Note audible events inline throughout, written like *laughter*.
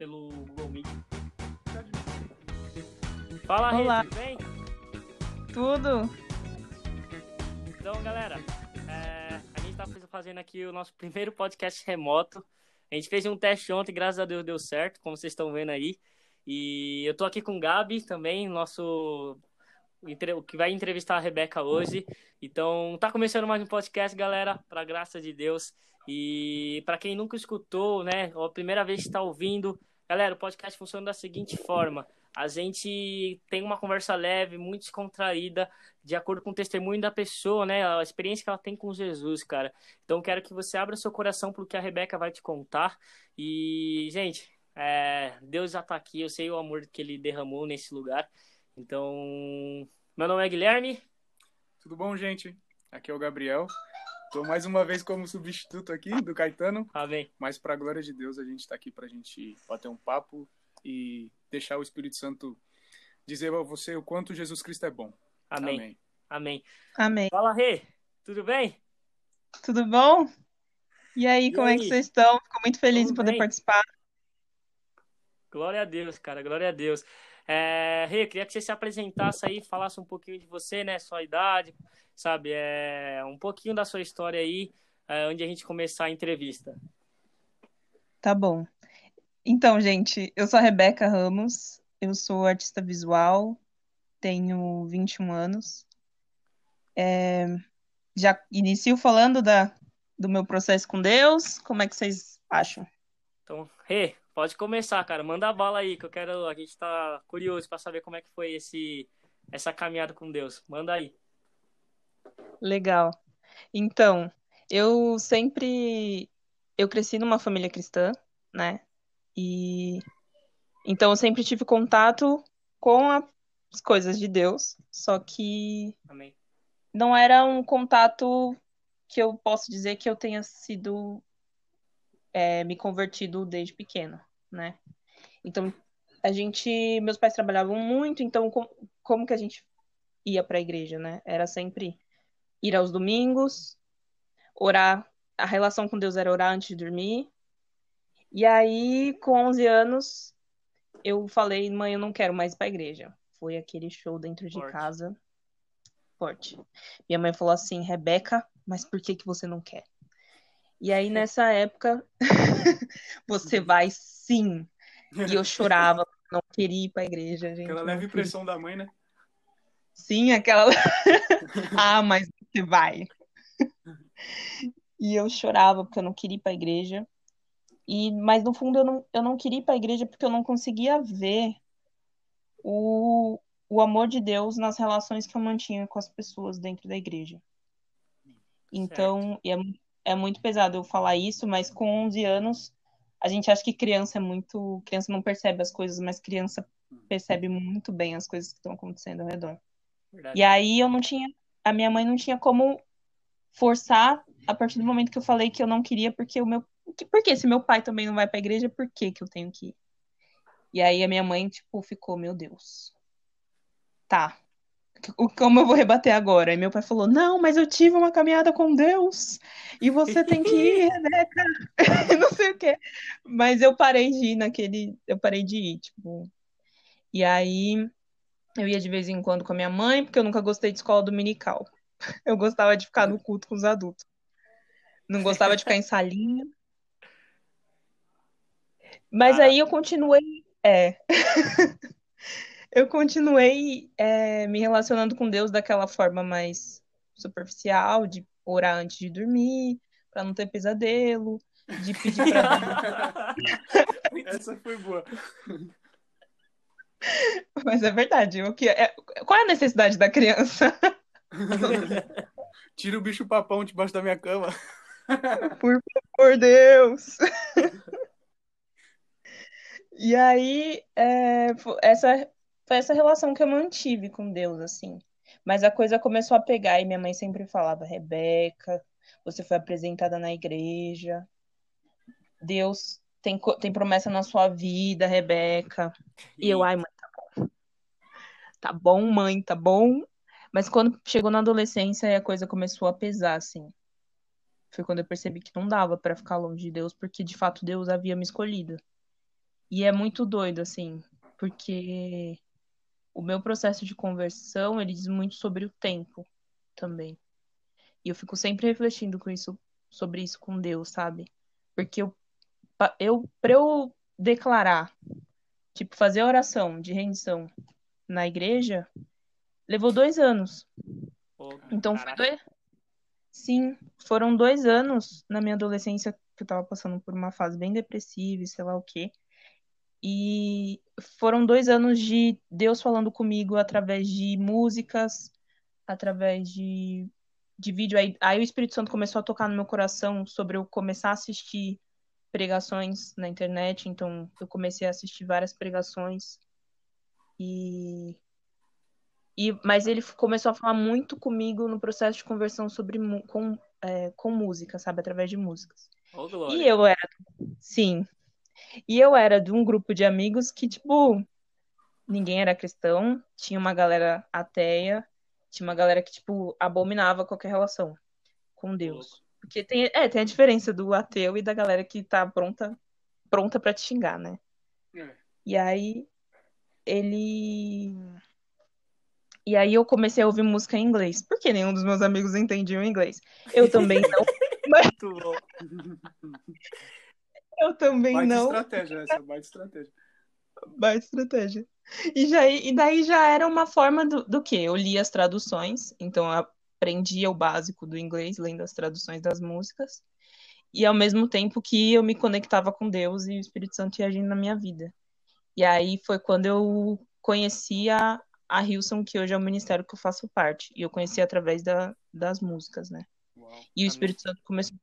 pelo Google Meet. Fala, Olá. Tudo bem? Tudo? Então, galera, é, a gente tá fazendo aqui o nosso primeiro podcast remoto. A gente fez um teste ontem, graças a Deus deu certo, como vocês estão vendo aí. E eu tô aqui com o Gabi também, nosso que vai entrevistar a Rebeca hoje. Então, tá começando mais um podcast, galera, pra graça de Deus. E para quem nunca escutou, né, ou a primeira vez que está ouvindo, galera, o podcast funciona da seguinte forma: a gente tem uma conversa leve, muito descontraída, de acordo com o testemunho da pessoa, né, a experiência que ela tem com Jesus, cara. Então, quero que você abra seu coração para o que a Rebeca vai te contar. E, gente, é, Deus já está aqui, eu sei o amor que ele derramou nesse lugar. Então, meu nome é Guilherme. Tudo bom, gente? Aqui é o Gabriel. Estou mais uma vez como substituto aqui do Caetano. Amém. Mas, para a glória de Deus, a gente está aqui para a gente bater um papo e deixar o Espírito Santo dizer a você o quanto Jesus Cristo é bom. Amém. Amém. Amém. Amém. Fala, Rê. Tudo bem? Tudo bom? E aí, E como aí? é que vocês estão? Fico muito feliz Tudo em poder bem. participar. Glória a Deus, cara, glória a Deus. É, Rê, queria que você se apresentasse aí, falasse um pouquinho de você, né, sua idade, sabe, é, um pouquinho da sua história aí, é, onde a gente começar a entrevista. Tá bom. Então, gente, eu sou a Rebeca Ramos, eu sou artista visual, tenho 21 anos. É, já inicio falando da, do meu processo com Deus. Como é que vocês acham? Então, Rê, pode começar, cara, manda a bala aí, que eu quero, a gente tá curioso para saber como é que foi esse, essa caminhada com Deus. Manda aí. Legal. Então, eu sempre eu cresci numa família cristã, né? E então eu sempre tive contato com as coisas de Deus, só que Amém. não era um contato que eu posso dizer que eu tenha sido é, me convertido desde pequeno, né? Então a gente, meus pais trabalhavam muito, então com- como que a gente ia para a igreja, né? Era sempre ir aos domingos, orar. A relação com Deus era orar antes de dormir. E aí, com 11 anos, eu falei, mãe, eu não quero mais ir para a igreja. Foi aquele show dentro de Forte. casa. Forte. Minha mãe falou assim, Rebeca, mas por que que você não quer? E aí, nessa época, *laughs* você vai sim. E eu chorava, *laughs* não queria ir para a igreja, gente. Aquela leve pressão da mãe, né? Sim, aquela. *laughs* ah, mas você vai. E eu chorava porque eu não queria ir para a igreja. E, mas no fundo eu não, eu não queria ir para a igreja porque eu não conseguia ver o, o amor de Deus nas relações que eu mantinha com as pessoas dentro da igreja. Então, e é, é muito pesado eu falar isso, mas com 11 anos, a gente acha que criança é muito. Criança não percebe as coisas, mas criança percebe muito bem as coisas que estão acontecendo ao redor. Verdade. E aí eu não tinha, a minha mãe não tinha como forçar a partir do momento que eu falei que eu não queria, porque o meu, que- porque se meu pai também não vai pra igreja, por que que eu tenho que ir? E aí a minha mãe, tipo, ficou, meu Deus. Tá. Como eu vou rebater agora? E meu pai falou: Não, mas eu tive uma caminhada com Deus e você tem que ir, *laughs* Rebeca. *laughs* Não sei o quê. Mas eu parei de ir naquele. Eu parei de ir, tipo. E aí eu ia de vez em quando com a minha mãe, porque eu nunca gostei de escola dominical. *laughs* Eu gostava de ficar no culto com os adultos. Não gostava de ficar em salinha. Mas Ah. aí eu continuei. É. Eu continuei é, me relacionando com Deus daquela forma mais superficial, de orar antes de dormir, para não ter pesadelo, de pedir pra *laughs* Essa foi boa. *laughs* Mas é verdade. O que é... Qual é a necessidade da criança? *laughs* Tira o bicho papão debaixo da minha cama. Por favor, Deus. E aí, é, essa foi essa relação que eu mantive com Deus, assim. Mas a coisa começou a pegar e minha mãe sempre falava: Rebeca, você foi apresentada na igreja. Deus tem, tem promessa na sua vida, Rebeca. E eu, ai, mãe, tá bom. Tá bom, mãe, tá bom. Mas quando chegou na adolescência, a coisa começou a pesar, assim. Foi quando eu percebi que não dava pra ficar longe de Deus, porque de fato Deus havia me escolhido. E é muito doido, assim, porque o meu processo de conversão, ele diz muito sobre o tempo também. E eu fico sempre refletindo com isso, sobre isso com Deus, sabe? Porque eu, eu para eu declarar, tipo, fazer a oração de rendição na igreja, levou dois anos. Pô, Então foi dois. Sim, foram dois anos na minha adolescência que eu tava passando por uma fase bem depressiva e sei lá o quê. E foram dois anos de Deus falando comigo através de músicas, através de, de vídeo. Aí, aí o Espírito Santo começou a tocar no meu coração sobre eu começar a assistir pregações na internet. Então eu comecei a assistir várias pregações. E, e mas ele começou a falar muito comigo no processo de conversão sobre com, é, com música, sabe? Através de músicas. Ô, E eu era, sim. E eu era de um grupo de amigos que, tipo, ninguém era cristão, tinha uma galera ateia, tinha uma galera que, tipo, abominava qualquer relação com Deus. Porque tem, é, tem a diferença do ateu e da galera que tá pronta, pronta para te xingar, né? É. E aí ele E aí eu comecei a ouvir música em inglês, porque nenhum dos meus amigos entendiam inglês. Eu também *laughs* não, bom. *laughs* eu também Baita não. estratégia essa, baita estratégia. Baita estratégia. E, já, e daí já era uma forma do, do quê? Eu lia as traduções, então eu aprendia o básico do inglês, lendo as traduções das músicas, e ao mesmo tempo que eu me conectava com Deus e o Espírito Santo ia agindo na minha vida. E aí foi quando eu conheci a, a Hilson, que hoje é o ministério que eu faço parte, e eu conheci através da, das músicas, né? Uau. E o. Espírito Santo começou,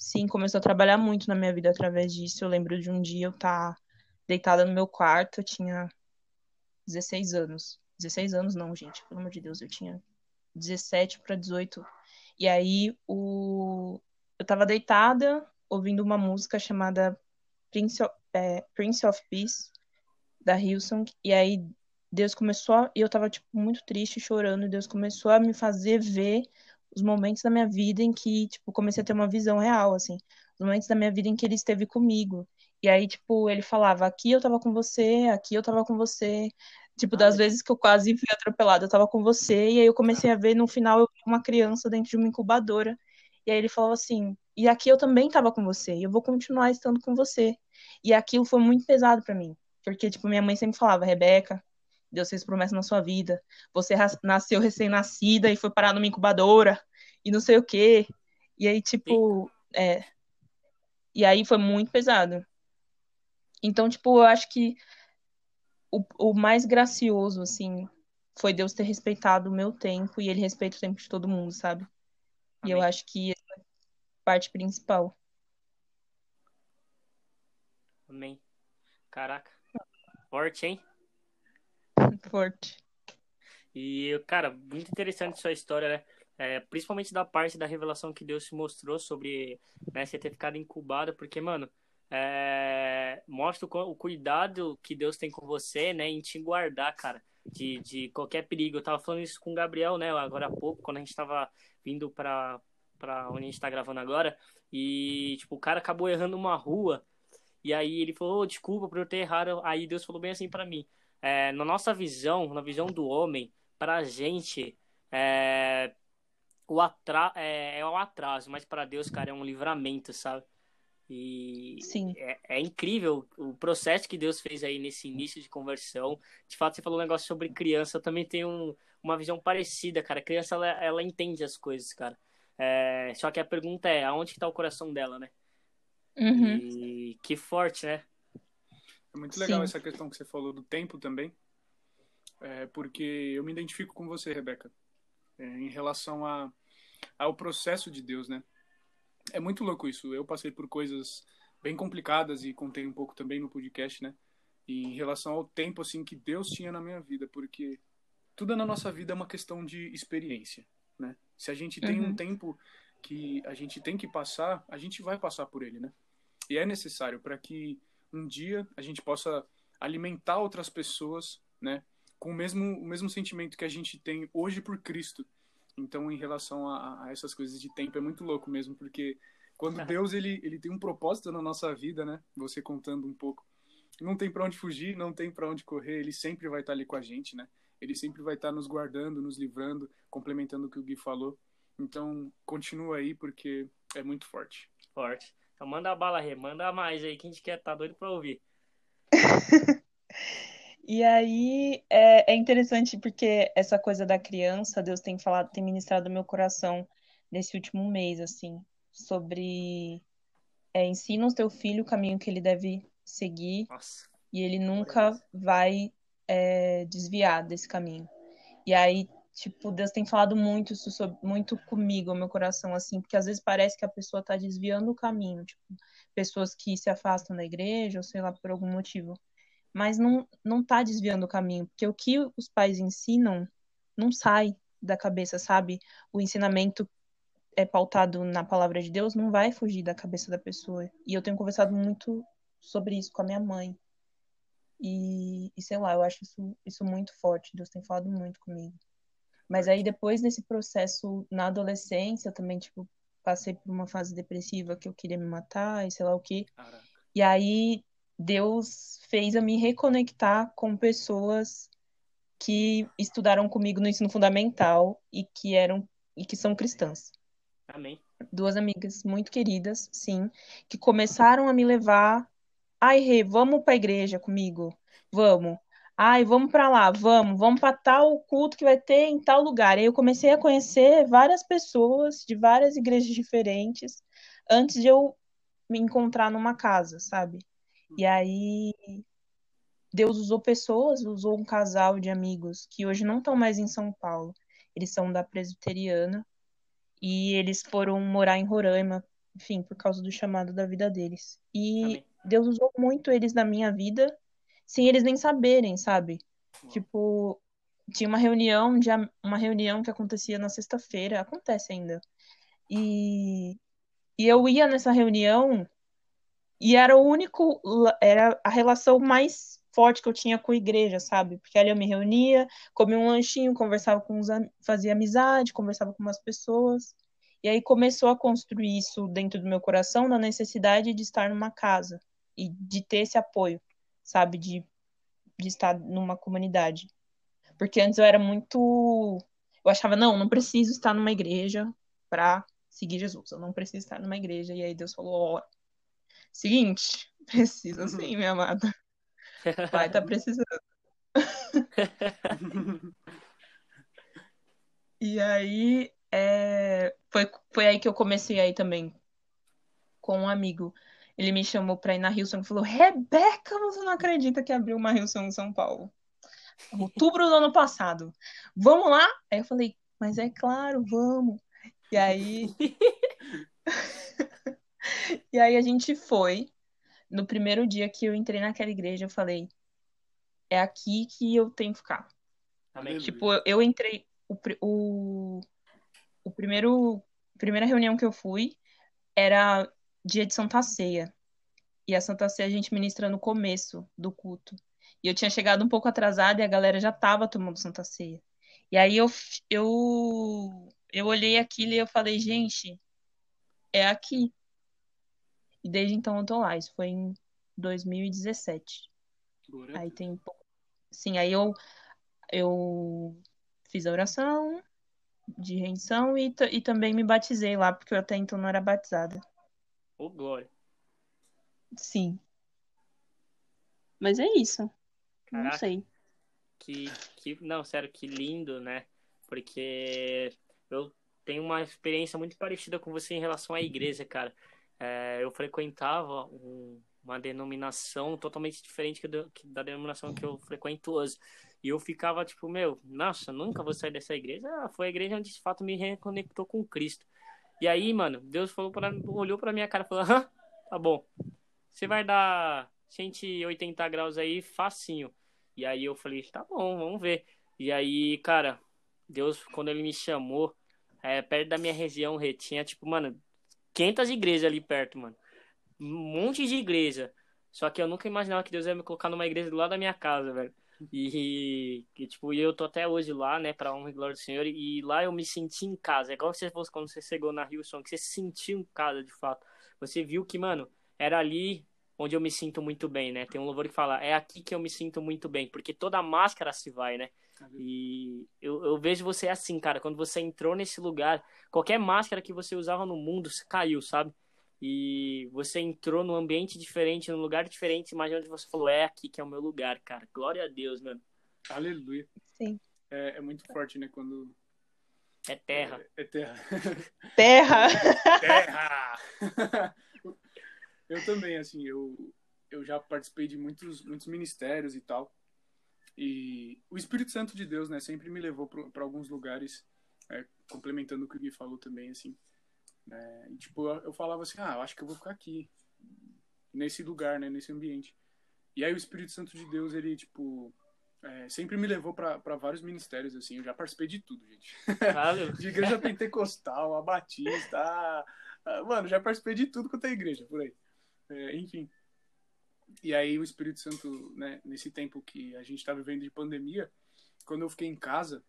sim, começou a trabalhar muito na minha vida através disso. Eu lembro de um dia eu estar deitada no meu quarto, eu tinha 16 anos. 16 anos não, gente, pelo amor de Deus, eu tinha 17 para 18. E aí o eu tava deitada ouvindo uma música chamada Prince of, é, Prince of Peace da Hillsong, e aí Deus começou, a, e eu tava tipo muito triste, chorando, e Deus começou a me fazer ver os momentos da minha vida em que, tipo, comecei a ter uma visão real, assim. Os momentos da minha vida em que ele esteve comigo. E aí, tipo, ele falava, aqui eu tava com você, aqui eu tava com você. Tipo, das Ai. vezes que eu quase fui atropelada, eu tava com você. E aí eu comecei a ver, no final, eu uma criança dentro de uma incubadora. E aí ele falava assim, e aqui eu também tava com você, e eu vou continuar estando com você. E aquilo foi muito pesado pra mim. Porque, tipo, minha mãe sempre falava, Rebeca, Deus fez promessa na sua vida. Você nasceu recém-nascida e foi parar numa incubadora e não sei o quê. E aí, tipo, é. E aí foi muito pesado. Então, tipo, eu acho que o, o mais gracioso, assim, foi Deus ter respeitado o meu tempo e ele respeita o tempo de todo mundo, sabe? E eu Amém. acho que essa é a parte principal. Amém. Caraca. Forte, hein? Forte. E, cara, muito interessante sua história, né? É, principalmente da parte da revelação que Deus te mostrou sobre né, você ter ficado incubado, porque, mano, é, mostra o, o cuidado que Deus tem com você, né, em te guardar, cara, de, de qualquer perigo. Eu tava falando isso com o Gabriel, né, agora há pouco, quando a gente tava vindo pra, pra onde a gente tá gravando agora, e, tipo, o cara acabou errando uma rua, e aí ele falou, "Ô, desculpa por eu ter errado. Aí Deus falou bem assim pra mim, é, na nossa visão, na visão do homem, pra gente, é, o atra é, é um atraso, mas pra Deus, cara, é um livramento, sabe? E Sim. é, é incrível o processo que Deus fez aí nesse início de conversão. De fato, você falou um negócio sobre criança, eu também tenho um- uma visão parecida, cara. A criança, ela, ela entende as coisas, cara. É, só que a pergunta é, aonde que tá o coração dela, né? Uhum. E que forte, né? É muito legal Sim. essa questão que você falou do tempo também, é, porque eu me identifico com você, Rebeca, é, em relação a, ao processo de Deus, né? É muito louco isso. Eu passei por coisas bem complicadas e contei um pouco também no podcast, né? E em relação ao tempo assim que Deus tinha na minha vida, porque tudo na nossa vida é uma questão de experiência, né? Se a gente tem um Uhum. tempo que a gente tem que passar, a gente vai passar por ele, né? E é necessário para que um dia a gente possa alimentar outras pessoas, né, com o mesmo o mesmo sentimento que a gente tem hoje por Cristo. Então, em relação a, a essas coisas de tempo é muito louco mesmo, porque quando *laughs* Deus ele ele tem um propósito na nossa vida, né? Você contando um pouco não tem para onde fugir, não tem para onde correr, ele sempre vai estar ali com a gente, né? Ele sempre vai estar nos guardando, nos livrando, complementando o que o Gui falou. Então, continua aí porque é muito forte. Forte. Então manda a bala, Rê, manda mais aí, que a gente quer, tá doido pra ouvir. *laughs* e aí é, é, interessante porque essa coisa da criança, Deus tem falado, tem ministrado no meu coração nesse último mês, assim, sobre é, ensina o teu filho o caminho que ele deve seguir Nossa. e ele nunca vai é, desviar desse caminho. E aí, tipo, Deus tem falado muito isso sobre, muito comigo, meu coração, assim, porque às vezes parece que a pessoa tá desviando o caminho, tipo, pessoas que se afastam da igreja, ou sei lá, por algum motivo. Mas não, não tá desviando o caminho, porque o que os pais ensinam não sai da cabeça, sabe? O ensinamento é pautado na palavra de Deus não vai fugir da cabeça da pessoa. E eu tenho conversado muito sobre isso com a minha mãe. E, e sei lá, eu acho isso, isso muito forte. Deus tem falado muito comigo. Mas aí depois desse processo na adolescência, eu também, tipo, passei por uma fase depressiva que eu queria me matar e sei lá o quê. Caraca. E aí Deus fez a me reconectar com pessoas que estudaram comigo no ensino fundamental e que eram e que são cristãs. Amém. Duas amigas muito queridas, sim, que começaram a me levar Ai, Rê, vamos pra igreja comigo? Vamos. Ai, vamos para lá, vamos, vamos para tal culto que vai ter em tal lugar. Aí eu comecei a conhecer várias pessoas de várias igrejas diferentes antes de eu me encontrar numa casa, sabe? E aí Deus usou pessoas, usou um casal de amigos que hoje não estão mais em São Paulo. Eles são da presbiteriana e eles foram morar em Roraima, enfim, por causa do chamado da vida deles. E Amém. Deus usou muito eles na minha vida, sem eles nem saberem, sabe? Tipo, tinha uma reunião, de, uma reunião que acontecia na sexta-feira, acontece ainda. E, e eu ia nessa reunião e era o único, era a relação mais forte que eu tinha com a igreja, sabe? Porque ali eu me reunia, comia um lanchinho, conversava com os, fazia amizade, conversava com umas pessoas. E aí começou a construir isso dentro do meu coração na necessidade de estar numa casa e de ter esse apoio, sabe? De, de estar numa comunidade. Porque antes eu era muito. Eu achava, não, não preciso estar numa igreja para seguir Jesus. Eu não preciso estar numa igreja. E aí Deus falou: ó, seguinte, *laughs* precisa sim, minha amada. *laughs* Vai tá precisando. *laughs* e aí é, foi, foi aí que eu comecei aí também com um amigo ele me chamou pra ir na Hilson e falou: Rebeca, você não acredita que abriu uma Hilson em São Paulo? Outubro do ano passado. Vamos lá? Aí eu falei: Mas é claro, vamos. E aí. *laughs* e aí a gente foi. No primeiro dia que eu entrei naquela igreja, eu falei: É aqui que eu tenho que ficar. Amém. Tipo, eu, eu entrei. O, o, o primeiro. Primeira reunião que eu fui era dia de Santa Ceia. E a Santa Ceia a gente ministra no começo do culto. E eu tinha chegado um pouco atrasada e a galera já estava tomando Santa Ceia. E aí eu, eu, eu olhei aquilo e eu falei, gente, é aqui. E desde então eu tô lá. Isso foi em 2017. Glória Aí tem Sim, aí eu, eu fiz a oração de rendição e, e também me batizei lá, porque eu até então não era batizada. Ô, oh, glória. Sim. Mas é isso. Caraca. Não sei. Que, que, não, sério, que lindo, né? Porque eu tenho uma experiência muito parecida com você em relação à igreja, cara. É, eu frequentava um, uma denominação totalmente diferente da denominação que eu frequento hoje. E eu ficava tipo, meu, nossa, nunca vou sair dessa igreja. Ah, foi a igreja onde de fato me reconectou com Cristo. E aí, mano, Deus falou para olhou pra minha cara e falou: Hã, tá bom. Você vai dar 180 graus aí facinho. E aí eu falei: tá bom, vamos ver. E aí, cara, Deus, quando ele me chamou, é, perto da minha região, tinha, tipo, mano, 500 igrejas ali perto, mano. Um monte de igreja. Só que eu nunca imaginava que Deus ia me colocar numa igreja do lado da minha casa, velho. E, e, tipo, eu tô até hoje lá, né, pra honra e glória do Senhor, e lá eu me senti em casa. É igual se fosse quando você chegou na Houston, que você se sentiu em casa, de fato. Você viu que, mano, era ali onde eu me sinto muito bem, né? Tem um louvor que fala, é aqui que eu me sinto muito bem, porque toda máscara se vai, né? E eu, eu vejo você assim, cara, quando você entrou nesse lugar, qualquer máscara que você usava no mundo caiu, sabe? E você entrou num ambiente diferente, num lugar diferente, mas onde você falou, é aqui que é o meu lugar, cara. Glória a Deus, mano. Aleluia. Sim. É, é muito forte, né? Quando. É terra. É, é terra. *laughs* Terra! terra! *laughs* eu também, assim, eu, eu já participei de muitos, muitos ministérios e tal. E o Espírito Santo de Deus, né, sempre me levou para alguns lugares, é, complementando o que o Gui falou também, assim. É, e, tipo, eu, eu, falava assim, ah, eu acho que eu vou ficar aqui, nesse lugar, né, nesse ambiente. E aí o Espírito Santo de Deus, ele, tipo, é, sempre me levou para vários ministérios, assim. Eu já participei de tudo, gente. *laughs* De igreja pentecostal, a batista, a... mano, já participei de tudo quanto é igreja, por aí. É, enfim. E aí o Espírito Santo, né, nesse tempo que a gente está vivendo de pandemia, quando eu fiquei em casa,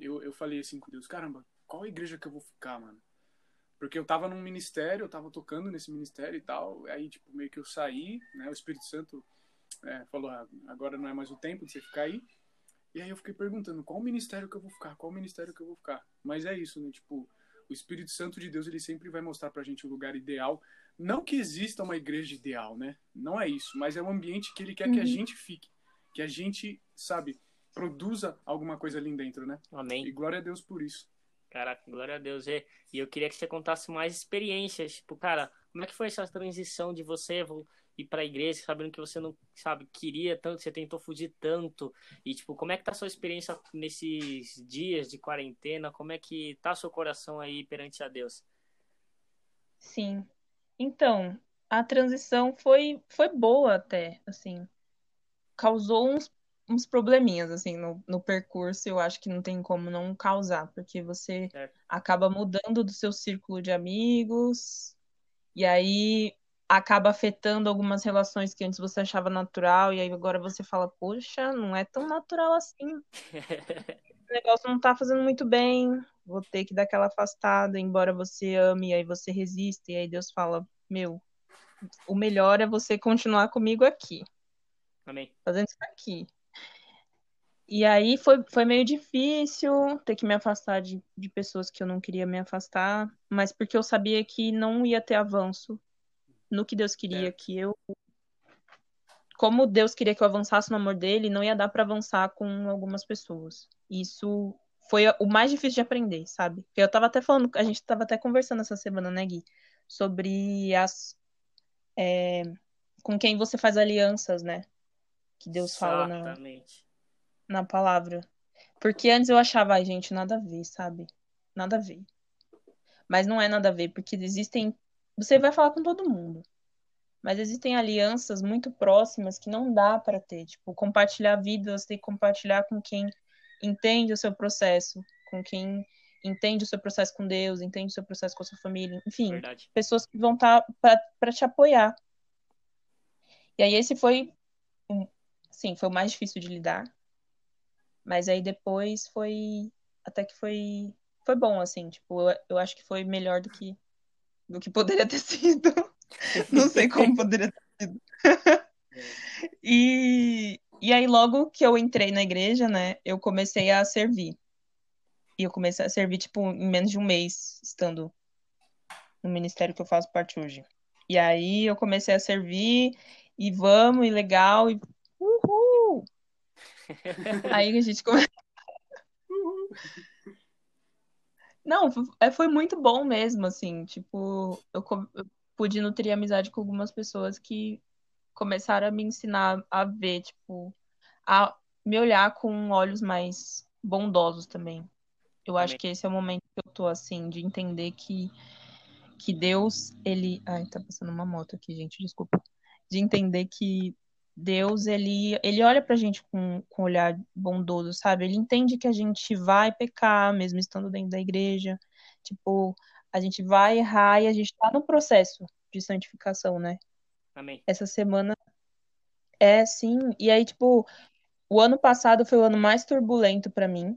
eu, eu falei assim com Deus, caramba, qual igreja que eu vou ficar, mano? Porque eu tava num ministério, eu tava tocando nesse ministério e tal, aí tipo, meio que eu saí, né, o Espírito Santo é, falou, ah, agora não é mais o tempo de você ficar aí. E aí eu fiquei perguntando, qual ministério que eu vou ficar? Qual ministério que eu vou ficar? Mas é isso, né, tipo, o Espírito Santo de Deus, ele sempre vai mostrar pra gente o lugar ideal não que exista uma igreja ideal, né? Não é isso, mas é um ambiente que ele quer uhum. que a uhum. gente fique, que a gente, sabe, produza alguma coisa ali dentro, né? Amém. E glória a Deus por isso. Caraca, glória a Deus. E, eu queria que você contasse mais experiências. Tipo, cara, como é que foi essa transição de você ir para a igreja, sabendo que você não, sabe, queria tanto, você tentou fugir tanto. E, tipo, como é que tá a sua experiência nesses dias de quarentena? Como é que tá seu coração aí perante a Deus? Sim, então, a transição foi, foi boa até, assim. Causou uns, uns probleminhas, assim, no, no percurso. Eu acho que não tem como não causar, porque você é. acaba mudando do seu círculo de amigos, e aí acaba afetando algumas relações que antes você achava natural, e aí agora você fala, poxa, não é tão natural assim. *laughs* o negócio não tá fazendo muito bem, vou ter que dar aquela afastada, embora você ame, e aí você resiste, e aí Deus fala, meu, o melhor é você continuar comigo aqui. Amém. Fazendo isso aqui. E aí foi, foi meio difícil ter que me afastar de, de pessoas que eu não queria me afastar, mas porque eu sabia que não ia ter avanço no que Deus queria, é. que eu. Como Deus queria que eu avançasse no amor dele, não ia dar para avançar com algumas pessoas. Isso foi o mais difícil de aprender, sabe? Eu tava até falando, a gente tava até conversando essa semana, né, Gui? Sobre as. É, com quem você faz alianças, né? Que Deus Exatamente. fala na, na palavra. Porque antes eu achava, ai, gente, nada a ver, sabe? Nada a ver. Mas não é nada a ver, porque existem. Você vai falar com todo mundo. Mas existem alianças muito próximas que não dá para ter. Tipo, compartilhar vidas, tem que compartilhar com quem entende o seu processo, com quem entende o seu processo com Deus, entende o seu processo com a sua família, enfim, Verdade. pessoas que vão estar tá para te apoiar. E aí esse foi, sim, foi o mais difícil de lidar, mas aí depois foi, até que foi, foi bom, assim, tipo, eu, eu acho que foi melhor do que, do que poderia ter *laughs* sido. Não sei como poderia ter sido. *laughs* e, e aí, logo que eu entrei na igreja, né, eu comecei a servir. E eu comecei a servir, tipo, em menos de um mês, estando no ministério que eu faço parte hoje. E aí eu comecei a servir, e vamos, e legal, e! Aí a gente começou. Não, é, foi muito bom mesmo, assim, tipo, eu, eu pude nutrir amizade com algumas pessoas que começaram a me ensinar a ver, tipo, a me olhar com olhos mais bondosos também. Eu acho que esse é o momento que eu tô, assim, de entender que, que Deus, ele. Ai, tá passando uma moto aqui, gente, desculpa. De entender que Deus, ele, ele olha pra gente com, com um olhar bondoso, sabe? Ele entende que a gente vai pecar, mesmo estando dentro da igreja. Tipo, a gente vai errar e a gente tá no processo de santificação, né? Amém. Essa semana é sim. E aí, tipo, o ano passado foi o ano mais turbulento para mim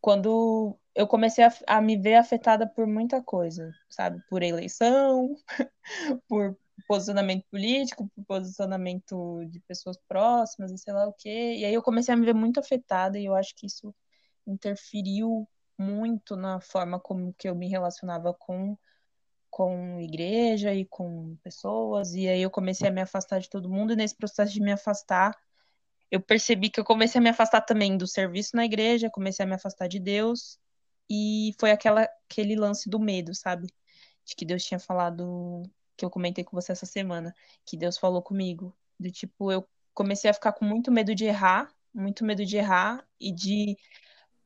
quando eu comecei a, a, me ver afetada por muita coisa, sabe? Por eleição, *laughs* por posicionamento político, por posicionamento de pessoas próximas e sei lá o quê. E aí eu comecei a me ver muito afetada e eu acho que isso interferiu muito na forma como que eu me relacionava com com igreja e com pessoas, e aí eu comecei a me afastar de todo mundo, e nesse processo de me afastar, eu percebi que eu comecei a me afastar também do serviço na igreja, comecei a me afastar de Deus, e foi aquela, aquele lance do medo, sabe? De que Deus tinha falado, que eu comentei com você essa semana, que Deus falou comigo, do tipo, eu comecei a ficar com muito medo de errar, muito medo de errar e de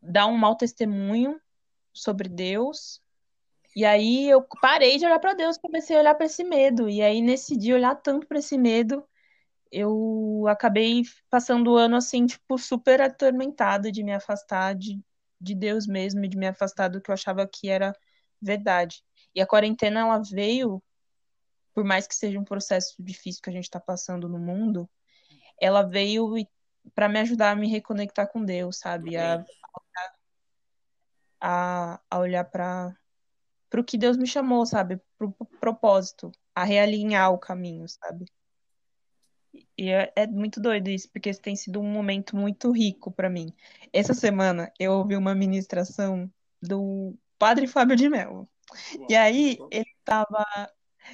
dar um mau testemunho sobre Deus e aí eu parei de olhar para Deus, comecei a olhar para esse medo. E aí nesse dia olhar tanto para esse medo, eu acabei passando o ano assim, tipo, super atormentada de me afastar de, de Deus mesmo, de me afastar do que eu achava que era verdade. E a quarentena ela veio, por mais que seja um processo difícil que a gente está passando no mundo, ela veio para me ajudar a me reconectar com Deus, sabe? A, a, a olhar para pro que Deus me chamou, sabe? Pro, pro propósito, a realinhar o caminho, sabe? E é, é, muito doido isso, porque esse tem sido um momento muito rico para mim. Essa semana eu ouvi uma ministração do Padre Fábio de Mello. e aí ele tava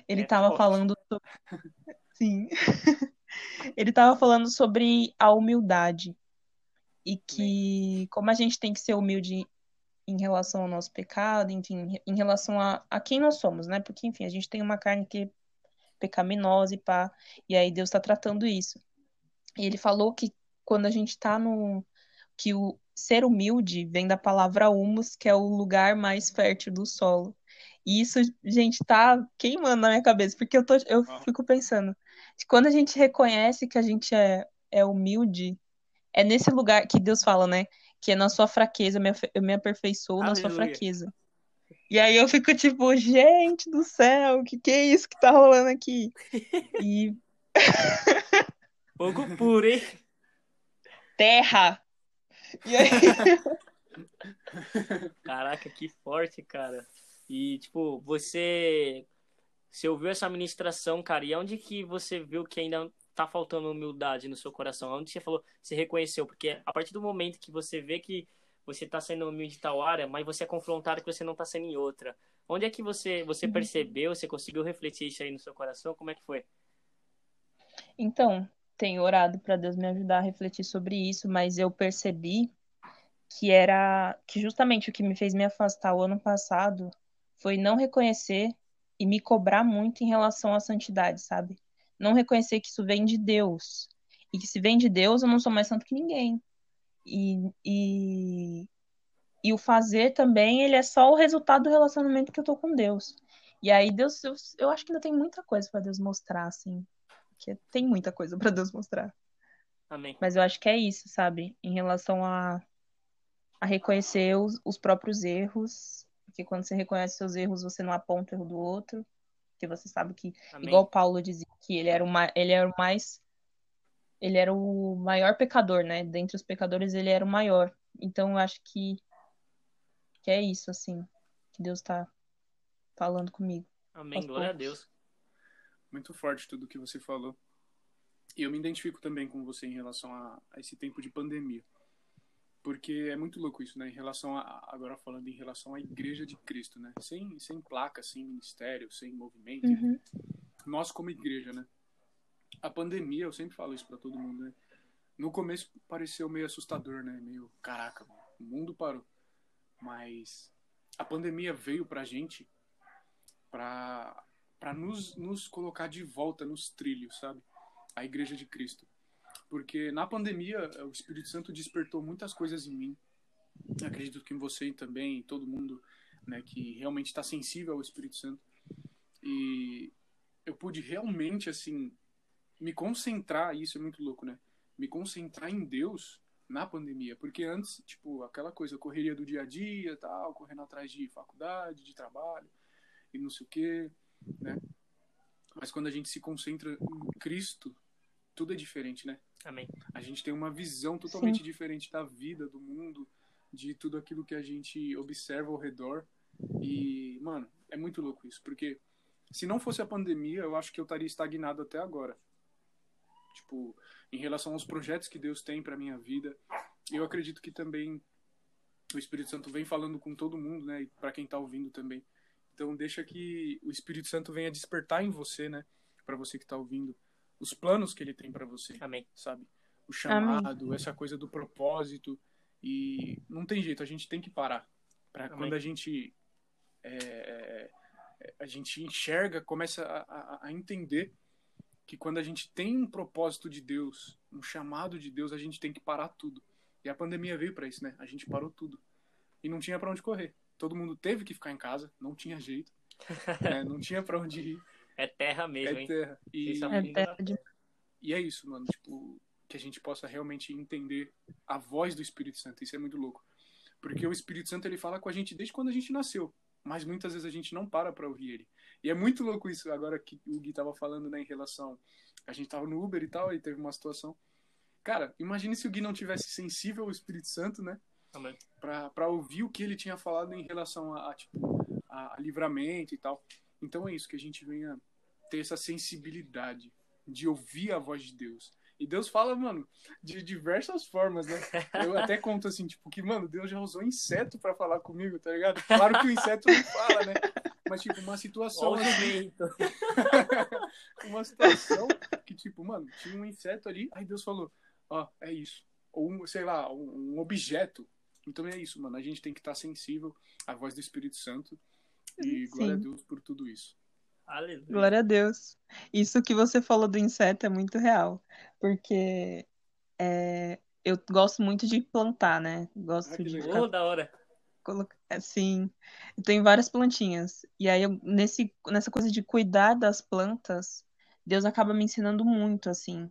ele é tava falando sobre... sim. *laughs* ele tava falando sobre a humildade e que como a gente tem que ser humilde em relação ao nosso pecado, enfim, em relação a, a quem nós somos, né? Porque, enfim, a gente tem uma carne que é pecaminosa e pá, e aí Deus está tratando isso. E ele falou que quando a gente está no. que o ser humilde vem da palavra humus, que é o lugar mais fértil do solo. E isso, gente, tá queimando na minha cabeça, porque eu, tô, eu fico pensando, quando a gente reconhece que a gente é, é humilde, é nesse lugar que Deus fala, né? que é na sua fraqueza, eu me aperfeiçoo Aleluia. na sua fraqueza. E aí eu fico tipo, gente do céu, o que, que é isso que tá rolando aqui? E. *laughs* Fogo puro, hein? Terra! E aí. *laughs* Caraca, que forte, cara. E, tipo, você. Você ouviu essa ministração, cara, e onde que você viu que ainda tá faltando humildade no seu coração? Onde você falou, você reconheceu? Porque a partir do momento que você vê que você tá sendo humilde em tal área, mas você é confrontado que você não tá sendo em outra. Onde é que você, você uhum. percebeu, você conseguiu refletir isso aí no seu coração? Como é que foi? Então, tenho orado para Deus me ajudar a refletir sobre isso, mas eu percebi que era que justamente o que me fez me afastar o ano passado foi não reconhecer e me cobrar muito em relação à santidade, sabe? não reconhecer que isso vem de Deus. E que se vem de Deus, eu não sou mais santo que ninguém. E, e, e o fazer também, ele é só o resultado do relacionamento que eu tô com Deus. E aí, Deus, eu, eu acho que ainda tem muita coisa para Deus mostrar, assim. Que tem muita coisa para Deus mostrar. Amém. Mas eu acho que é isso, sabe? Em relação a, a reconhecer os, os próprios erros. Porque quando você reconhece seus erros, você não aponta o erro do outro porque você sabe que, Amém. igual Paulo dizia, que ele era, uma, ele era o mais. Ele era o maior pecador, né? Dentre os pecadores, ele era o maior. Então, eu acho que, que é isso, assim, que Deus está falando comigo. Amém, glória poucos. a Deus. Muito forte tudo que você falou. E eu me identifico também com você em relação a, a esse tempo de pandemia porque é muito louco isso, né? Em relação a, agora falando em relação à Igreja de Cristo, né? Sem, sem placa, sem ministério, sem movimento. Uhum. Nós como igreja, né? A pandemia, eu sempre falo isso para todo mundo, né? No começo pareceu meio assustador, né? Meio, caraca, o mundo parou. Mas a pandemia veio pra gente pra, pra nos, nos colocar de volta nos trilhos, sabe? A Igreja de Cristo porque na pandemia o Espírito Santo despertou muitas coisas em mim. Acredito que em você também, todo mundo, né, que realmente está sensível ao Espírito Santo. E eu pude realmente assim me concentrar, isso é muito louco, né? Me concentrar em Deus na pandemia, porque antes, tipo, aquela coisa, correria do dia a dia, tal, correndo atrás de faculdade, de trabalho e não sei o quê, né? Mas quando a gente se concentra em Cristo, tudo é diferente, né? Amém. A gente tem uma visão totalmente Sim. diferente da vida, do mundo, de tudo aquilo que a gente observa ao redor. E, mano, é muito louco isso, porque se não fosse a pandemia, eu acho que eu estaria estagnado até agora. Tipo, em relação aos projetos que Deus tem para minha vida, eu acredito que também o Espírito Santo vem falando com todo mundo, né? E para quem tá ouvindo também. Então deixa que o Espírito Santo venha despertar em você, né? Para você que tá ouvindo, os planos que ele tem para você. Amém. Sabe? O chamado, Amém. essa coisa do propósito. E não tem jeito, a gente tem que parar. Para quando a gente é, a gente enxerga, começa a, a, a entender que quando a gente tem um propósito de Deus, um chamado de Deus, a gente tem que parar tudo. E a pandemia veio para isso, né? A gente parou tudo. E não tinha para onde correr. Todo mundo teve que ficar em casa, não tinha jeito. *laughs* né? Não tinha para onde ir. É terra mesmo, é hein? Terra. E, é terra. De... e é isso, mano. Tipo, que a gente possa realmente entender a voz do Espírito Santo. Isso é muito louco. Porque o Espírito Santo ele fala com a gente desde quando a gente nasceu mas muitas vezes a gente não para para ouvir ele. E é muito louco isso, agora que o Gui tava falando, né, em relação. A gente tava no Uber e tal, e teve uma situação. Cara, imagine se o Gui não tivesse sensível ao Espírito Santo, né? Pra, pra ouvir o que ele tinha falado em relação a, a tipo, a, a livramento e tal. Então é isso, que a gente venha ter essa sensibilidade de ouvir a voz de Deus. E Deus fala, mano, de diversas formas, né? Eu *laughs* até conto assim, tipo, que, mano, Deus já usou inseto para falar comigo, tá ligado? Claro que o inseto não fala, né? Mas, tipo, uma situação. Assim, *laughs* uma situação que, tipo, mano, tinha um inseto ali, aí Deus falou, ó, oh, é isso. Ou, um, sei lá, um, um objeto. Então é isso, mano. A gente tem que estar sensível à voz do Espírito Santo. E Sim. glória a Deus por tudo isso. Aleluia. Glória a Deus. Isso que você falou do inseto é muito real. Porque é, eu gosto muito de plantar, né? Gosto ah, de. Oh, da hora. Assim, eu tenho várias plantinhas. E aí, eu, nesse, nessa coisa de cuidar das plantas, Deus acaba me ensinando muito, assim.